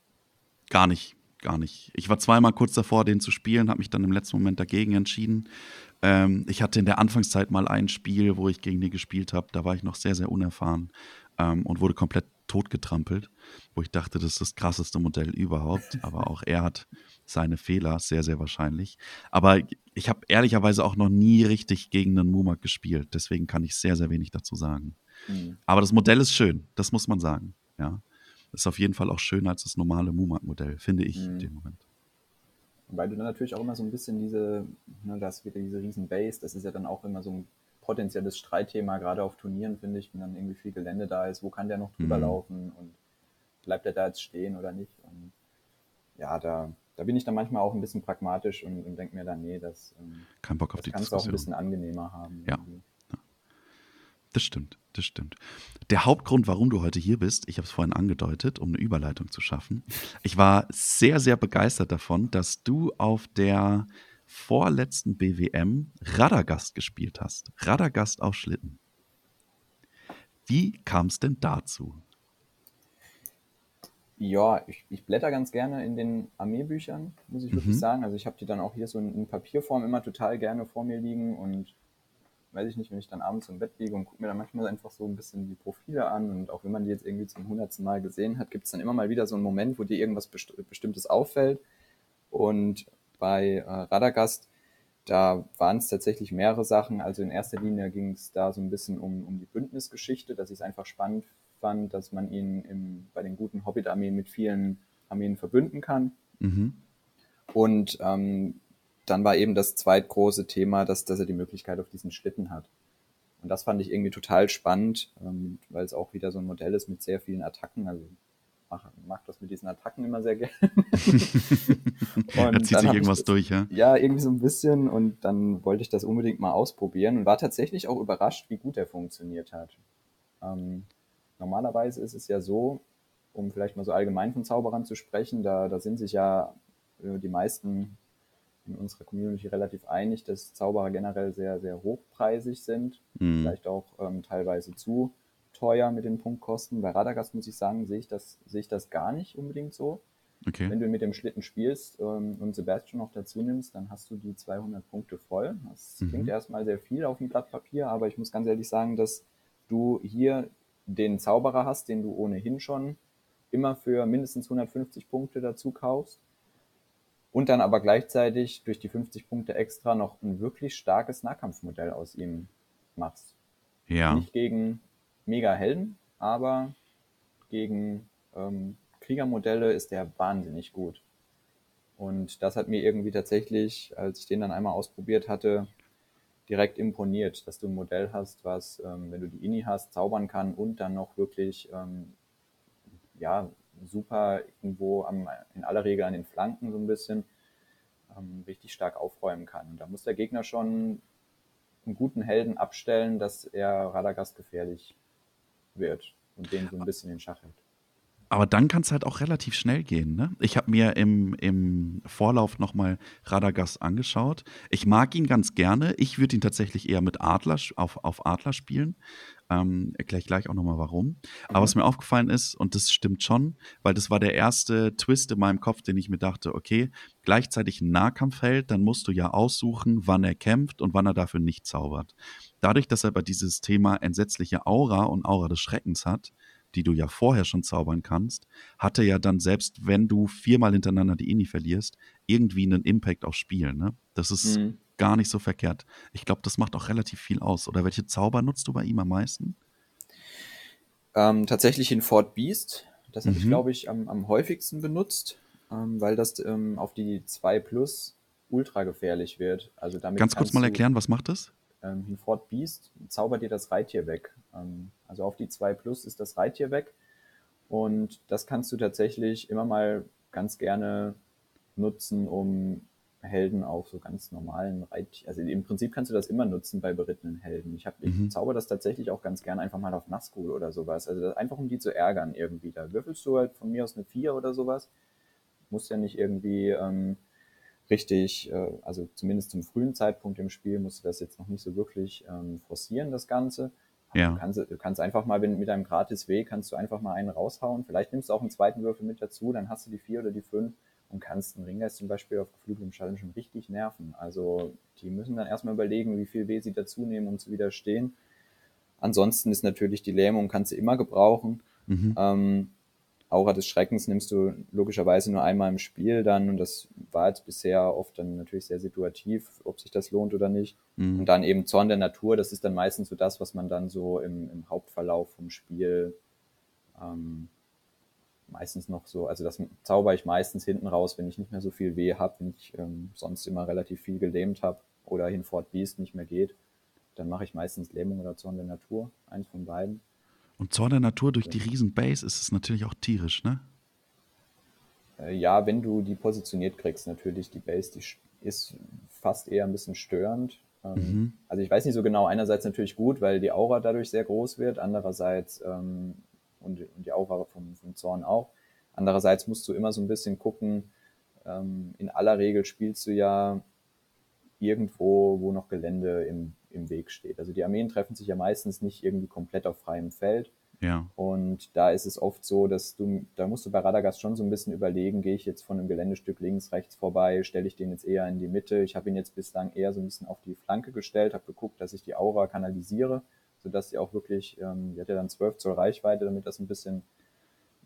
Gar nicht, gar nicht. Ich war zweimal kurz davor, den zu spielen, habe mich dann im letzten Moment dagegen entschieden. Ähm, ich hatte in der Anfangszeit mal ein Spiel, wo ich gegen den gespielt habe. Da war ich noch sehr, sehr unerfahren ähm, und wurde komplett totgetrampelt, wo ich dachte, das ist das krasseste Modell überhaupt. Aber auch er hat seine Fehler, sehr, sehr wahrscheinlich. Aber ich habe ehrlicherweise auch noch nie richtig gegen einen Mumak gespielt. Deswegen kann ich sehr, sehr wenig dazu sagen. Hm. Aber das Modell ist schön, das muss man sagen. Ja. Ist auf jeden Fall auch schöner als das normale Mumak-Modell, finde ich in Mhm. dem Moment. Weil du dann natürlich auch immer so ein bisschen diese, ne, das wieder diese riesen Base, das ist ja dann auch immer so ein potenzielles Streitthema, gerade auf Turnieren, finde ich, wenn dann irgendwie viel Gelände da ist, wo kann der noch drüber Mhm. laufen und bleibt er da jetzt stehen oder nicht? Und ja, da, da bin ich dann manchmal auch ein bisschen pragmatisch und, und denke mir dann, nee, das, ähm, Kein Bock auf das die kannst du auch ein bisschen angenehmer haben. Ja. irgendwie. Das stimmt, das stimmt. Der Hauptgrund, warum du heute hier bist, ich habe es vorhin angedeutet, um eine Überleitung zu schaffen. Ich war sehr, sehr begeistert davon, dass du auf der vorletzten BWM Radagast gespielt hast. Radagast auf Schlitten. Wie kam es denn dazu? Ja, ich, ich blätter ganz gerne in den Armeebüchern, muss ich wirklich Mhm. sagen. Also ich habe die dann auch hier so in, in Papierform immer total gerne vor mir liegen und weiß ich nicht, wenn ich dann abends im Bett liege und gucke mir dann manchmal einfach so ein bisschen die Profile an und auch wenn man die jetzt irgendwie zum hundertsten Mal gesehen hat, gibt es dann immer mal wieder so einen Moment, wo dir irgendwas Best Bestimmtes auffällt. Und bei äh, Radagast, da waren es tatsächlich mehrere Sachen. Also in erster Linie ging es da so ein bisschen um, um die Bündnisgeschichte, dass ich es einfach spannend fand, dass man ihn im, bei den guten Hobbit-Armeen mit vielen Armeen verbünden kann. Mhm. Und ähm, dann war eben das zweitgroße Thema, dass, dass er die Möglichkeit auf diesen Schlitten hat. Und das fand ich irgendwie total spannend, ähm, weil es auch wieder so ein Modell ist mit sehr vielen Attacken. Also mag, mag das mit diesen Attacken immer sehr gerne. (laughs) da zieht sich irgendwas das, durch, ja? Ja, irgendwie so ein bisschen. Und dann wollte ich das unbedingt mal ausprobieren und war tatsächlich auch überrascht, wie gut er funktioniert hat. Ähm, normalerweise ist es ja so, um vielleicht mal so allgemein von Zauberern zu sprechen, da, da sind sich ja äh, die meisten in unserer Community relativ einig, dass Zauberer generell sehr, sehr hochpreisig sind, mhm. vielleicht auch ähm, teilweise zu teuer mit den Punktkosten. Bei Radagast muss ich sagen, sehe ich das, sehe ich das gar nicht unbedingt so. Okay. Wenn du mit dem Schlitten spielst ähm, und Sebastian noch dazu nimmst, dann hast du die 200 Punkte voll. Das mhm. klingt erstmal sehr viel auf dem Blatt Papier, aber ich muss ganz ehrlich sagen, dass du hier den Zauberer hast, den du ohnehin schon immer für mindestens 150 Punkte dazu kaufst und dann aber gleichzeitig durch die 50 Punkte extra noch ein wirklich starkes Nahkampfmodell aus ihm machst. Ja. Nicht gegen Mega-Helden, aber gegen ähm, Kriegermodelle ist der wahnsinnig gut. Und das hat mir irgendwie tatsächlich, als ich den dann einmal ausprobiert hatte, direkt imponiert, dass du ein Modell hast, was, ähm, wenn du die Ini hast, zaubern kann und dann noch wirklich ähm, ja, super irgendwo am, in aller Regel an den Flanken so ein bisschen ähm, richtig stark aufräumen kann. Und da muss der Gegner schon einen guten Helden abstellen, dass er Radagast gefährlich wird und den so ein bisschen in Schach hält. Aber dann kann es halt auch relativ schnell gehen. Ne? Ich habe mir im, im Vorlauf nochmal Radagast angeschaut. Ich mag ihn ganz gerne. Ich würde ihn tatsächlich eher mit Adler auf, auf Adler spielen. Ähm, erkläre ich gleich auch nochmal warum. Aber mhm. was mir aufgefallen ist, und das stimmt schon, weil das war der erste Twist in meinem Kopf, den ich mir dachte, okay, gleichzeitig ein Nahkampfheld, dann musst du ja aussuchen, wann er kämpft und wann er dafür nicht zaubert. Dadurch, dass er aber dieses Thema entsetzliche Aura und Aura des Schreckens hat, die du ja vorher schon zaubern kannst, hatte ja dann, selbst wenn du viermal hintereinander die Ini verlierst, irgendwie einen Impact aufs Spiel. Ne? Das ist mhm. gar nicht so verkehrt. Ich glaube, das macht auch relativ viel aus. Oder welche Zauber nutzt du bei ihm am meisten? Ähm, tatsächlich in Fort Beast. Das habe mhm. ich, glaube ich, am, am häufigsten benutzt, ähm, weil das ähm, auf die 2 Plus ultra gefährlich wird. Also damit Ganz kurz mal erklären, was macht das? Ähm, Hinfort Beast zaubert dir das Reittier weg. Ähm, also auf die 2 Plus ist das Reittier weg. Und das kannst du tatsächlich immer mal ganz gerne nutzen, um Helden auf so ganz normalen Reittieren. Also im Prinzip kannst du das immer nutzen bei berittenen Helden. Ich, hab, mhm. ich zauber das tatsächlich auch ganz gerne einfach mal auf Nazgul oder sowas. Also einfach um die zu ärgern irgendwie. Da würfelst du halt von mir aus eine 4 oder sowas. Muss ja nicht irgendwie ähm, richtig, äh, also zumindest zum frühen Zeitpunkt im Spiel musst du das jetzt noch nicht so wirklich ähm, forcieren, das Ganze. Ja. Du, kannst, du kannst einfach mal, wenn mit einem gratis W, kannst du einfach mal einen raushauen. Vielleicht nimmst du auch einen zweiten Würfel mit dazu, dann hast du die vier oder die fünf und kannst einen Ringgeist zum Beispiel auf geflügeltem Schallen schon richtig nerven. Also die müssen dann erstmal überlegen, wie viel W sie dazu nehmen, um zu widerstehen. Ansonsten ist natürlich die Lähmung, kannst du immer gebrauchen. Mhm. Ähm, Aura des Schreckens nimmst du logischerweise nur einmal im Spiel dann und das war jetzt bisher oft dann natürlich sehr situativ, ob sich das lohnt oder nicht. Mhm. Und dann eben Zorn der Natur, das ist dann meistens so das, was man dann so im, im Hauptverlauf vom Spiel ähm, meistens noch so, also das zauber ich meistens hinten raus, wenn ich nicht mehr so viel weh habe, wenn ich ähm, sonst immer relativ viel gelähmt habe oder hinfort Beast nicht mehr geht, dann mache ich meistens Lähmung oder Zorn der Natur, eins von beiden. Und Zorn der Natur durch die Riesenbase ist es natürlich auch tierisch, ne? Äh, ja, wenn du die positioniert kriegst, natürlich. Die Base, die ist fast eher ein bisschen störend. Ähm, mhm. Also ich weiß nicht so genau, einerseits natürlich gut, weil die Aura dadurch sehr groß wird, andererseits ähm, und, und, die Aura vom, vom Zorn auch. Andererseits musst du immer so ein bisschen gucken, ähm, in aller Regel spielst du ja irgendwo, wo noch Gelände im im Weg steht. Also die Armeen treffen sich ja meistens nicht irgendwie komplett auf freiem Feld. Ja. Und da ist es oft so, dass du, da musst du bei Radagast schon so ein bisschen überlegen, gehe ich jetzt von einem Geländestück links, rechts vorbei, stelle ich den jetzt eher in die Mitte. Ich habe ihn jetzt bislang eher so ein bisschen auf die Flanke gestellt, habe geguckt, dass ich die Aura kanalisiere, sodass sie auch wirklich, ähm, die hat ja dann 12 Zoll Reichweite, damit das ein bisschen,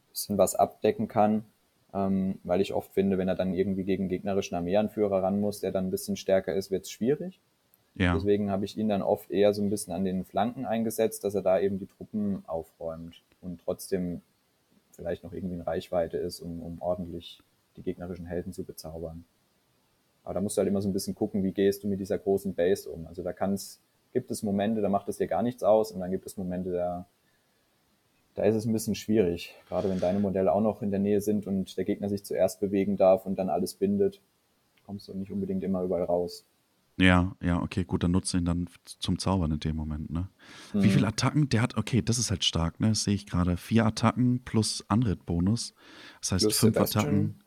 bisschen was abdecken kann. Ähm, weil ich oft finde, wenn er dann irgendwie gegen gegnerischen Armeeanführer ran muss, der dann ein bisschen stärker ist, wird es schwierig. Ja. Deswegen habe ich ihn dann oft eher so ein bisschen an den Flanken eingesetzt, dass er da eben die Truppen aufräumt und trotzdem vielleicht noch irgendwie in Reichweite ist, um, um ordentlich die gegnerischen Helden zu bezaubern. Aber da musst du halt immer so ein bisschen gucken, wie gehst du mit dieser großen Base um. Also da kann's, gibt es Momente, da macht es dir gar nichts aus und dann gibt es Momente, da, da ist es ein bisschen schwierig. Gerade wenn deine Modelle auch noch in der Nähe sind und der Gegner sich zuerst bewegen darf und dann alles bindet, kommst du nicht unbedingt immer überall raus. Ja, ja, okay, gut, dann nutze ihn dann zum Zaubern in dem Moment, ne? Mhm. Wie viele Attacken? Der hat, okay, das ist halt stark, ne? Das sehe ich gerade. Vier Attacken plus Anrit-Bonus. Das heißt plus fünf Sebastian. Attacken.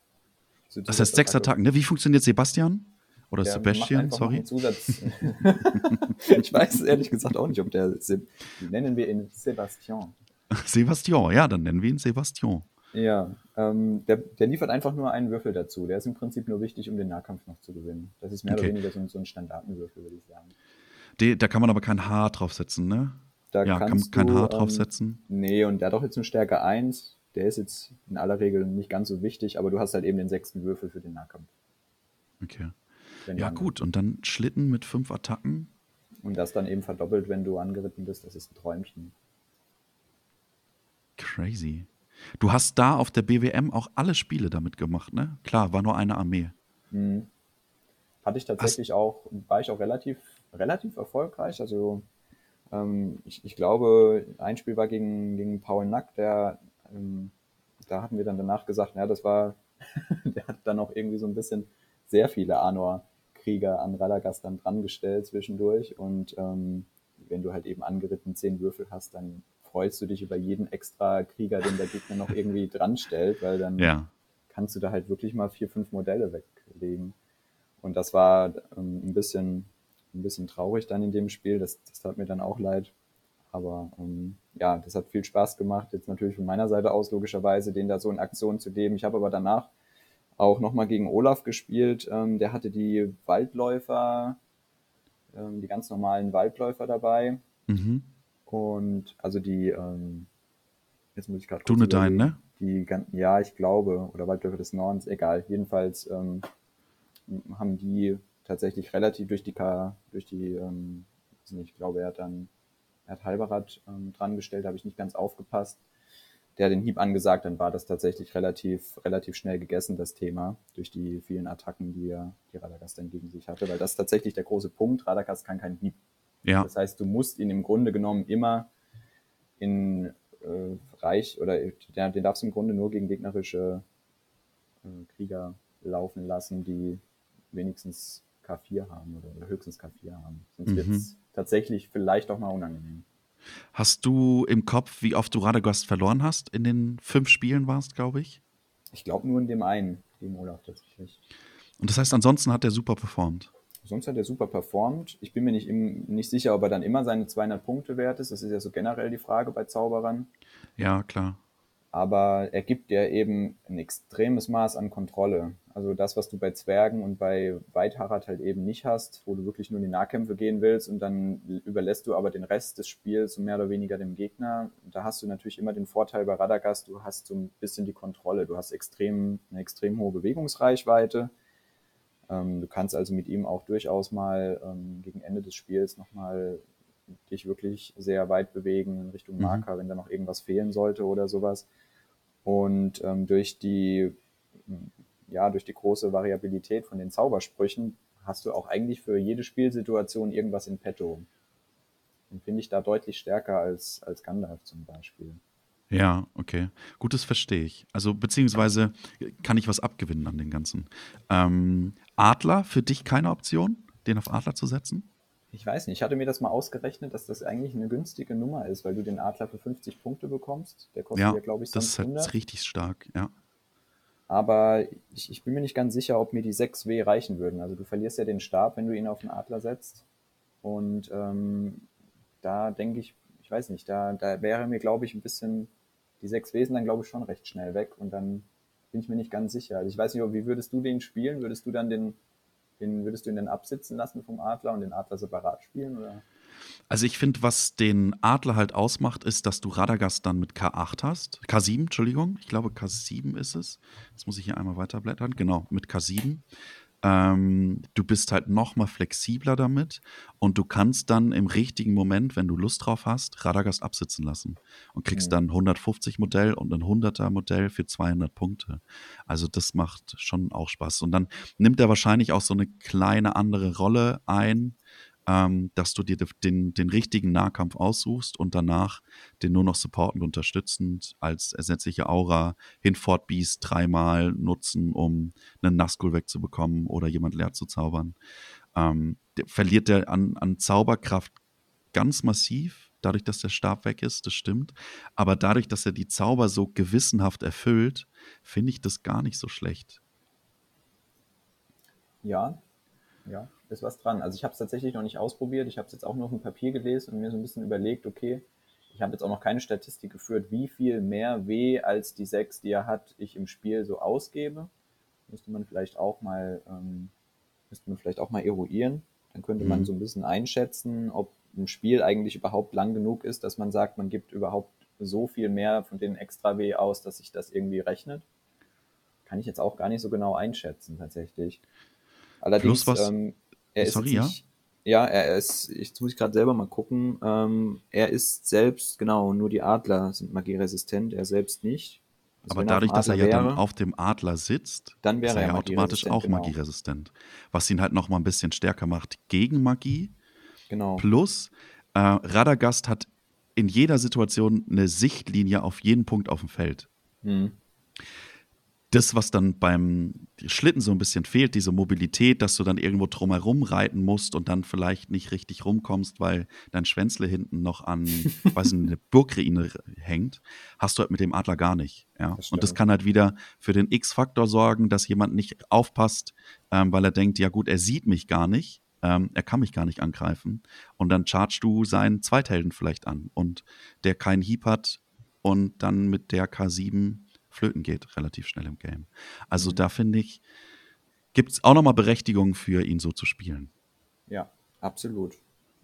Das heißt sechs Attacken, ne? Wie funktioniert Sebastian? Oder der Sebastian, sorry. (laughs) (laughs) ich weiß ehrlich gesagt auch nicht, ob der, nennen wir ihn Sebastian. (laughs) Sebastian, ja, dann nennen wir ihn Sebastian. Ja, ähm, der, der liefert einfach nur einen Würfel dazu. Der ist im Prinzip nur wichtig, um den Nahkampf noch zu gewinnen. Das ist mehr okay. oder weniger so, so ein Standardenwürfel, würde ich sagen. Die, da kann man aber kein H draufsetzen, ne? Da ja, kann man kein H draufsetzen. Ähm, nee, und der hat auch jetzt eine Stärke 1. Der ist jetzt in aller Regel nicht ganz so wichtig, aber du hast halt eben den sechsten Würfel für den Nahkampf. Okay. Ja, gut, und dann Schlitten mit fünf Attacken. Und das dann eben verdoppelt, wenn du angeritten bist. Das ist ein Träumchen. Crazy. Du hast da auf der BWM auch alle Spiele damit gemacht, ne? Klar, war nur eine Armee. Mhm. Hatte ich tatsächlich hast auch, war ich auch relativ, relativ erfolgreich. Also ähm, ich, ich, glaube, ein Spiel war gegen, gegen Paul Nack, der ähm, da hatten wir dann danach gesagt, ja, das war, (laughs) der hat dann auch irgendwie so ein bisschen sehr viele Anor-Krieger an Radagast dann dran gestellt zwischendurch. Und ähm, wenn du halt eben angeritten zehn Würfel hast, dann freust du dich über jeden extra Krieger, den der Gegner noch irgendwie dran stellt, weil dann ja. kannst du da halt wirklich mal vier, fünf Modelle weglegen. Und das war ähm, ein bisschen, ein bisschen traurig dann in dem Spiel. Das, das tat mir dann auch leid. Aber ähm, ja, das hat viel Spaß gemacht. Jetzt natürlich von meiner Seite aus logischerweise, den da so in Aktion zu geben. Ich habe aber danach auch nochmal gegen Olaf gespielt. Ähm, der hatte die Waldläufer, ähm, die ganz normalen Waldläufer dabei. Mhm. Und also die, ähm, jetzt muss ich gerade Dunedain, ne? Die, ja, ich glaube, oder Waldläufer des Nordens, egal. Jedenfalls ähm, haben die tatsächlich relativ durch die K, durch die, ähm, ich glaube, er hat dann, er hat Halberrad ähm, dran gestellt, habe ich nicht ganz aufgepasst. Der hat den Hieb angesagt, dann war das tatsächlich relativ, relativ schnell gegessen, das Thema, durch die vielen Attacken, die er, die Radagast dann gegen sich hatte, weil das ist tatsächlich der große Punkt. Radagast kann keinen Hieb ja. Das heißt, du musst ihn im Grunde genommen immer in äh, Reich oder den, den darfst du im Grunde nur gegen gegnerische äh, Krieger laufen lassen, die wenigstens K4 haben oder höchstens K4 haben. Sonst mhm. wird es tatsächlich vielleicht auch mal unangenehm. Hast du im Kopf, wie oft du Radagast verloren hast? In den fünf Spielen warst, glaube ich? Ich glaube nur in dem einen, dem Olaf tatsächlich. Und das heißt, ansonsten hat er super performt. Sonst hat er super performt. Ich bin mir nicht, im, nicht sicher, ob er dann immer seine 200 Punkte wert ist. Das ist ja so generell die Frage bei Zauberern. Ja, klar. Aber er gibt dir eben ein extremes Maß an Kontrolle. Also das, was du bei Zwergen und bei Weitharrat halt eben nicht hast, wo du wirklich nur in die Nahkämpfe gehen willst und dann überlässt du aber den Rest des Spiels mehr oder weniger dem Gegner. Da hast du natürlich immer den Vorteil bei Radagast, du hast so ein bisschen die Kontrolle. Du hast extrem, eine extrem hohe Bewegungsreichweite du kannst also mit ihm auch durchaus mal ähm, gegen Ende des Spiels nochmal dich wirklich sehr weit bewegen in Richtung mhm. Marker, mhm. wenn da noch irgendwas fehlen sollte oder sowas. Und ähm, durch die, ja, durch die große Variabilität von den Zaubersprüchen hast du auch eigentlich für jede Spielsituation irgendwas in petto. Den finde ich da deutlich stärker als, als Gandalf zum Beispiel. Ja, okay. Gut, das verstehe ich. Also, beziehungsweise kann ich was abgewinnen an den Ganzen. Ähm, Adler, für dich keine Option, den auf Adler zu setzen? Ich weiß nicht. Ich hatte mir das mal ausgerechnet, dass das eigentlich eine günstige Nummer ist, weil du den Adler für 50 Punkte bekommst. Der kostet ja, ja glaube ich, das ist halt richtig stark, ja. Aber ich, ich, bin mir nicht ganz sicher, ob mir die 6W reichen würden. Also du verlierst ja den Stab, wenn du ihn auf den Adler setzt. Und ähm, da denke ich, ich weiß nicht, da, da wäre mir, glaube ich, ein bisschen die sechs Wesen dann, glaube ich, schon recht schnell weg und dann bin ich mir nicht ganz sicher. Also ich weiß nicht, wie würdest du den spielen? Würdest du dann den, den würdest du ihn dann absitzen lassen vom Adler und den Adler separat spielen? Oder? Also ich finde, was den Adler halt ausmacht, ist, dass du Radagast dann mit K8 hast. K7, Entschuldigung. Ich glaube, K7 ist es. Jetzt muss ich hier einmal weiterblättern. Genau, mit K7. Ähm, du bist halt noch mal flexibler damit und du kannst dann im richtigen Moment, wenn du Lust drauf hast, Radagast absitzen lassen und kriegst Mhm. dann 150 Modell und ein 100er Modell für 200 Punkte. Also das macht schon auch Spaß. Und dann nimmt er wahrscheinlich auch so eine kleine andere Rolle ein, ähm, dass du dir de- den, den richtigen Nahkampf aussuchst und danach den nur noch supportend unterstützend als ersetzliche Aura Hinfort Beast dreimal nutzen, um einen Nazgul wegzubekommen oder jemand leer zu zaubern. Ähm, der, verliert der an, an Zauberkraft ganz massiv, dadurch, dass der Stab weg ist, das stimmt. Aber dadurch, dass er die Zauber so gewissenhaft erfüllt, finde ich das gar nicht so schlecht. Ja, ja, ist was dran. Also ich habe es tatsächlich noch nicht ausprobiert. Ich habe es jetzt auch nur auf dem Papier gelesen und mir so ein bisschen überlegt, okay, ich habe jetzt auch noch keine Statistik geführt, wie viel mehr W als die 6, die er hat, ich im Spiel so ausgebe. Müsste man vielleicht auch mal, ähm, müsste man vielleicht auch mal eruieren. Dann könnte man Mhm. so ein bisschen einschätzen, ob ein Spiel eigentlich überhaupt lang genug ist, dass man sagt, man gibt überhaupt so viel mehr von den extra W aus, dass sich das irgendwie rechnet. Kann ich jetzt auch gar nicht so genau einschätzen, tatsächlich. Allerdings, Plus was- ähm, er ist nicht, ja, er ist, jetzt muss ich gerade selber mal gucken, ähm, er ist selbst, genau, nur die Adler sind magieresistent, er selbst nicht. Also Aber dadurch, dass er ja dann wäre, auf dem Adler sitzt, Dann wäre ist er ja automatisch auch genau. magieresistent. Was ihn halt noch mal ein bisschen stärker macht gegen Magie. Genau. Plus, äh, Radagast hat in jeder Situation eine Sichtlinie auf jeden Punkt auf dem Feld. Hm. Das, was dann beim Schlitten so ein bisschen fehlt, diese Mobilität, dass du dann irgendwo drumherum reiten musst und dann vielleicht nicht richtig rumkommst, weil dein Schwänzle hinten noch an, (laughs) weiß nicht, eine Burgruine hängt, hast du halt mit dem Adler gar nicht. Ja? Das und das kann halt wieder für den X-Faktor sorgen, dass jemand nicht aufpasst, ähm, weil er denkt, ja gut, er sieht mich gar nicht, ähm, er kann mich gar nicht angreifen. Und dann chargst du seinen Zweithelden vielleicht an und der keinen Hieb hat und dann mit der K7 flöten geht, relativ schnell im Game. Also Mhm. da finde ich, gibt es auch nochmal Berechtigung für ihn so zu spielen. Ja, absolut.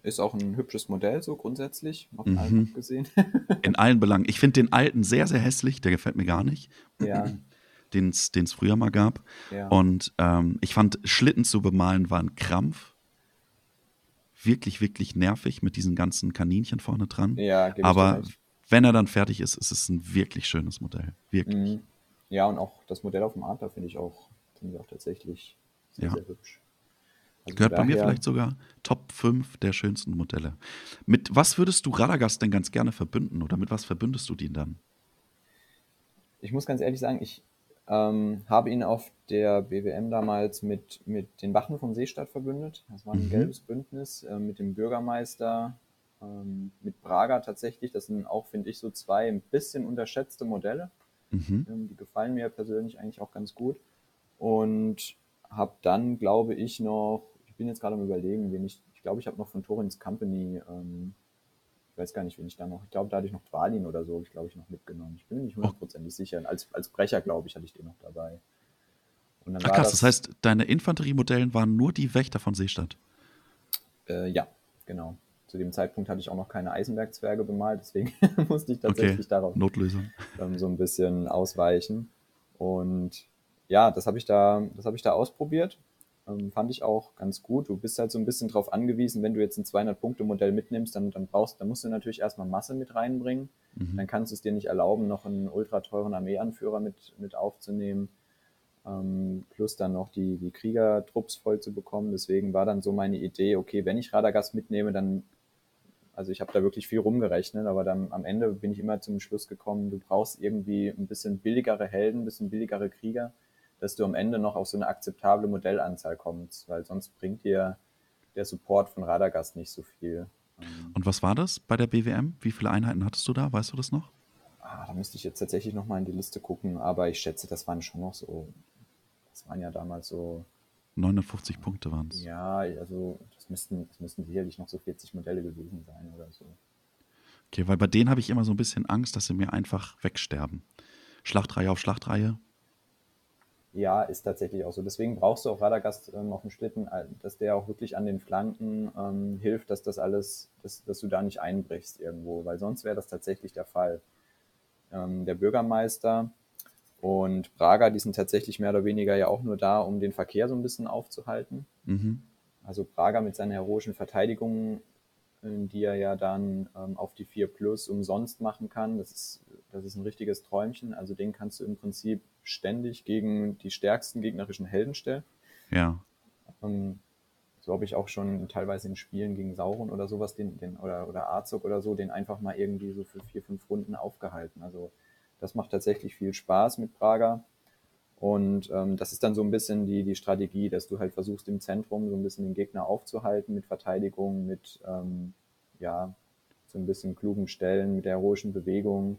Ist auch ein hübsches Modell, so grundsätzlich, von Mhm. allem abgesehen. (laughs) In allen Belangen. Ich finde den alten sehr, sehr hässlich, der gefällt mir gar nicht, ja, (clears throat) den es früher mal gab. ja. Und ähm, ich fand, Schlitten zu bemalen war ein Krampf. Wirklich, wirklich nervig mit diesen ganzen Kaninchen vorne dran. ja, Aber. Wenn er dann fertig ist, ist es ein wirklich schönes Modell. Wirklich. Mhm. Ja, und auch das Modell auf dem Adler finde ich auch, finde ich auch tatsächlich sehr, Ja. sehr hübsch. Also Gehört bei mir vielleicht sogar Top 5 der schönsten Modelle. Mit was würdest du Radagast denn ganz gerne verbünden oder mit was verbündest du den dann? Ich muss ganz ehrlich sagen, ich ähm, habe ihn auf der BWM damals mit, mit den Wachen von Seestadt verbündet. Das war ein Mhm. gelbes Bündnis äh, mit dem Bürgermeister, ähm, mit Braga tatsächlich. Das sind auch, finde ich, so zwei ein bisschen unterschätzte Modelle. Mhm. Ähm, die gefallen mir persönlich eigentlich auch ganz gut. Und habe dann, glaube ich, noch, ich bin jetzt gerade am überlegen, wen ich, ich glaube, ich habe noch von Torins Company, ähm, ich weiß gar nicht, wen ich da noch, ich glaube, da hatte ich noch Dwalin oder so, ich glaube, ich noch mitgenommen. Ich bin mir nicht hundertprozentig sicher. Als, als Brecher, glaube ich, hatte ich den noch dabei. Und dann Ach krass, das heißt, deine Infanteriemodellen waren nur die Wächter von Seestadt. Äh, ja, genau. Zu dem Zeitpunkt hatte ich auch noch keine Eisenbergzwerge bemalt, deswegen (laughs) musste ich tatsächlich Okay, darauf Notlösung. ähm, so ein bisschen ausweichen. Und ja, das habe ich da, das habe ich da ausprobiert. Ähm, fand ich auch ganz gut. Du bist halt so ein bisschen drauf angewiesen, wenn du jetzt ein 200-Punkte-Modell mitnimmst, dann, dann brauchst, dann musst du natürlich erstmal Masse mit reinbringen. Mhm. Dann kannst du es dir nicht erlauben, noch einen ultra teuren Armeeanführer mit, mit aufzunehmen. Ähm, plus dann noch die, die Kriegertrupps voll zu bekommen. Deswegen war dann so meine Idee, okay, wenn ich Radagast mitnehme, dann, also ich habe da wirklich viel rumgerechnet, aber dann am Ende bin ich immer zum Schluss gekommen, du brauchst irgendwie ein bisschen billigere Helden, ein bisschen billigere Krieger, dass du am Ende noch auf so eine akzeptable Modellanzahl kommst, weil sonst bringt dir der Support von Radagast nicht so viel. Ähm, Und was war das bei der BWM? Wie viele Einheiten hattest du da? Weißt du das noch? Ah, da müsste ich jetzt tatsächlich nochmal in die Liste gucken, aber ich schätze, das waren schon noch so, das waren ja damals so, 950 Punkte waren es. ja, also das müssten, das müssten sicherlich noch so 40 Modelle gewesen sein oder so. Okay, weil bei denen habe ich immer so ein bisschen Angst, dass sie mir einfach wegsterben. Schlachtreihe auf Schlachtreihe. Ja, ist tatsächlich auch so. Deswegen brauchst du auch Radagast ähm, auf dem Schlitten, äh, dass der auch wirklich an den Flanken ähm, hilft, dass das alles, dass, dass du da nicht einbrichst irgendwo, weil sonst wäre das tatsächlich der Fall. Ähm, der Bürgermeister Und Prager, die sind tatsächlich mehr oder weniger ja auch nur da, um den Verkehr so ein bisschen aufzuhalten. Mhm. Also Prager mit seiner heroischen Verteidigung, äh, die er ja dann ähm, auf die 4 Plus umsonst machen kann, das ist, das ist ein richtiges Träumchen. Also den kannst du im Prinzip ständig gegen die stärksten gegnerischen Helden stellen. Ja. Ähm, so habe ich auch schon teilweise in Spielen gegen Sauron oder sowas, den, den, oder, oder Arzog oder so, den einfach mal irgendwie so für vier, fünf Runden aufgehalten. Also das macht tatsächlich viel Spaß mit Prager. Und ähm, das ist dann so ein bisschen die, die Strategie, dass du halt versuchst im Zentrum so ein bisschen den Gegner aufzuhalten mit Verteidigung, mit ähm, ja, so ein bisschen klugen Stellen, mit der heroischen Bewegung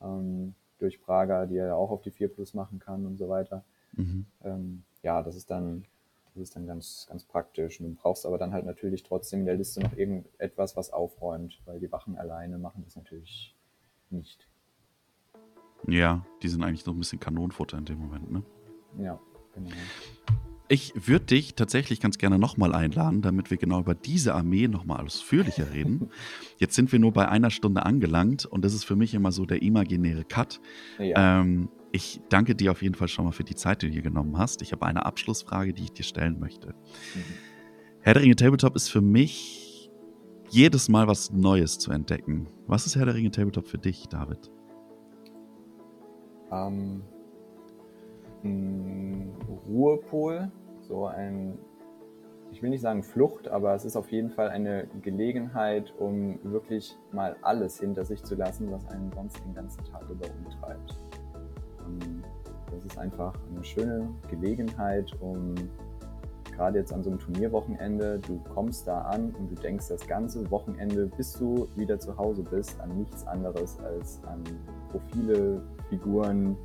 ähm, durch Prager, die er ja auch auf die 4 Plus machen kann und so weiter. Mhm. Ähm, ja, das ist dann das ist dann ganz, ganz praktisch. Und du brauchst aber dann halt natürlich trotzdem in der Liste noch irgendetwas, was aufräumt, weil die Wachen alleine machen das natürlich nicht. Ja, die sind eigentlich noch ein bisschen Kanonenfutter in dem Moment, ne? Ja, genau. Ich würde dich tatsächlich ganz gerne nochmal einladen, damit wir genau über diese Armee nochmal ausführlicher reden. (laughs) Jetzt sind wir nur bei einer Stunde angelangt und das ist für mich immer so der imaginäre Cut. Ja. Ähm, ich danke dir auf jeden Fall schon mal für die Zeit, die du hier genommen hast. Ich habe eine Abschlussfrage, die ich dir stellen möchte. Mhm. Herr der Ringe Tabletop ist für mich jedes Mal was Neues zu entdecken. Was ist Herr der Ringe Tabletop für dich, David? Ähm, ein Ruhepol, so ein, ich will nicht sagen Flucht, aber es ist auf jeden Fall eine Gelegenheit, um wirklich mal alles hinter sich zu lassen, was einen sonst den ganzen Tag über umtreibt. Ähm, das ist einfach eine schöne Gelegenheit, um gerade jetzt an so einem Turnierwochenende, du kommst da an und du denkst das ganze Wochenende, bis du wieder zu Hause bist, an nichts anderes als an Profile, Figuren,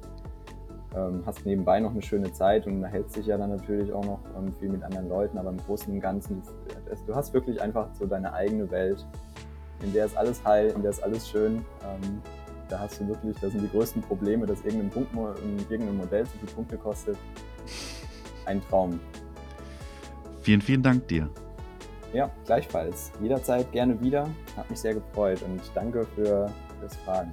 ähm, hast nebenbei noch eine schöne Zeit und erhältst dich ja dann natürlich auch noch ähm, viel mit anderen Leuten, aber im Großen und Ganzen, du hast wirklich einfach so deine eigene Welt, in der ist alles heil, in der ist alles schön. Ähm, da hast du wirklich, das sind die größten Probleme, dass irgendein, Punkt, irgendein Modell zu viele Punkte kostet. Ein Traum. Vielen, vielen Dank dir. Ja, gleichfalls. Jederzeit gerne wieder. Hat mich sehr gefreut und danke für das Fragen.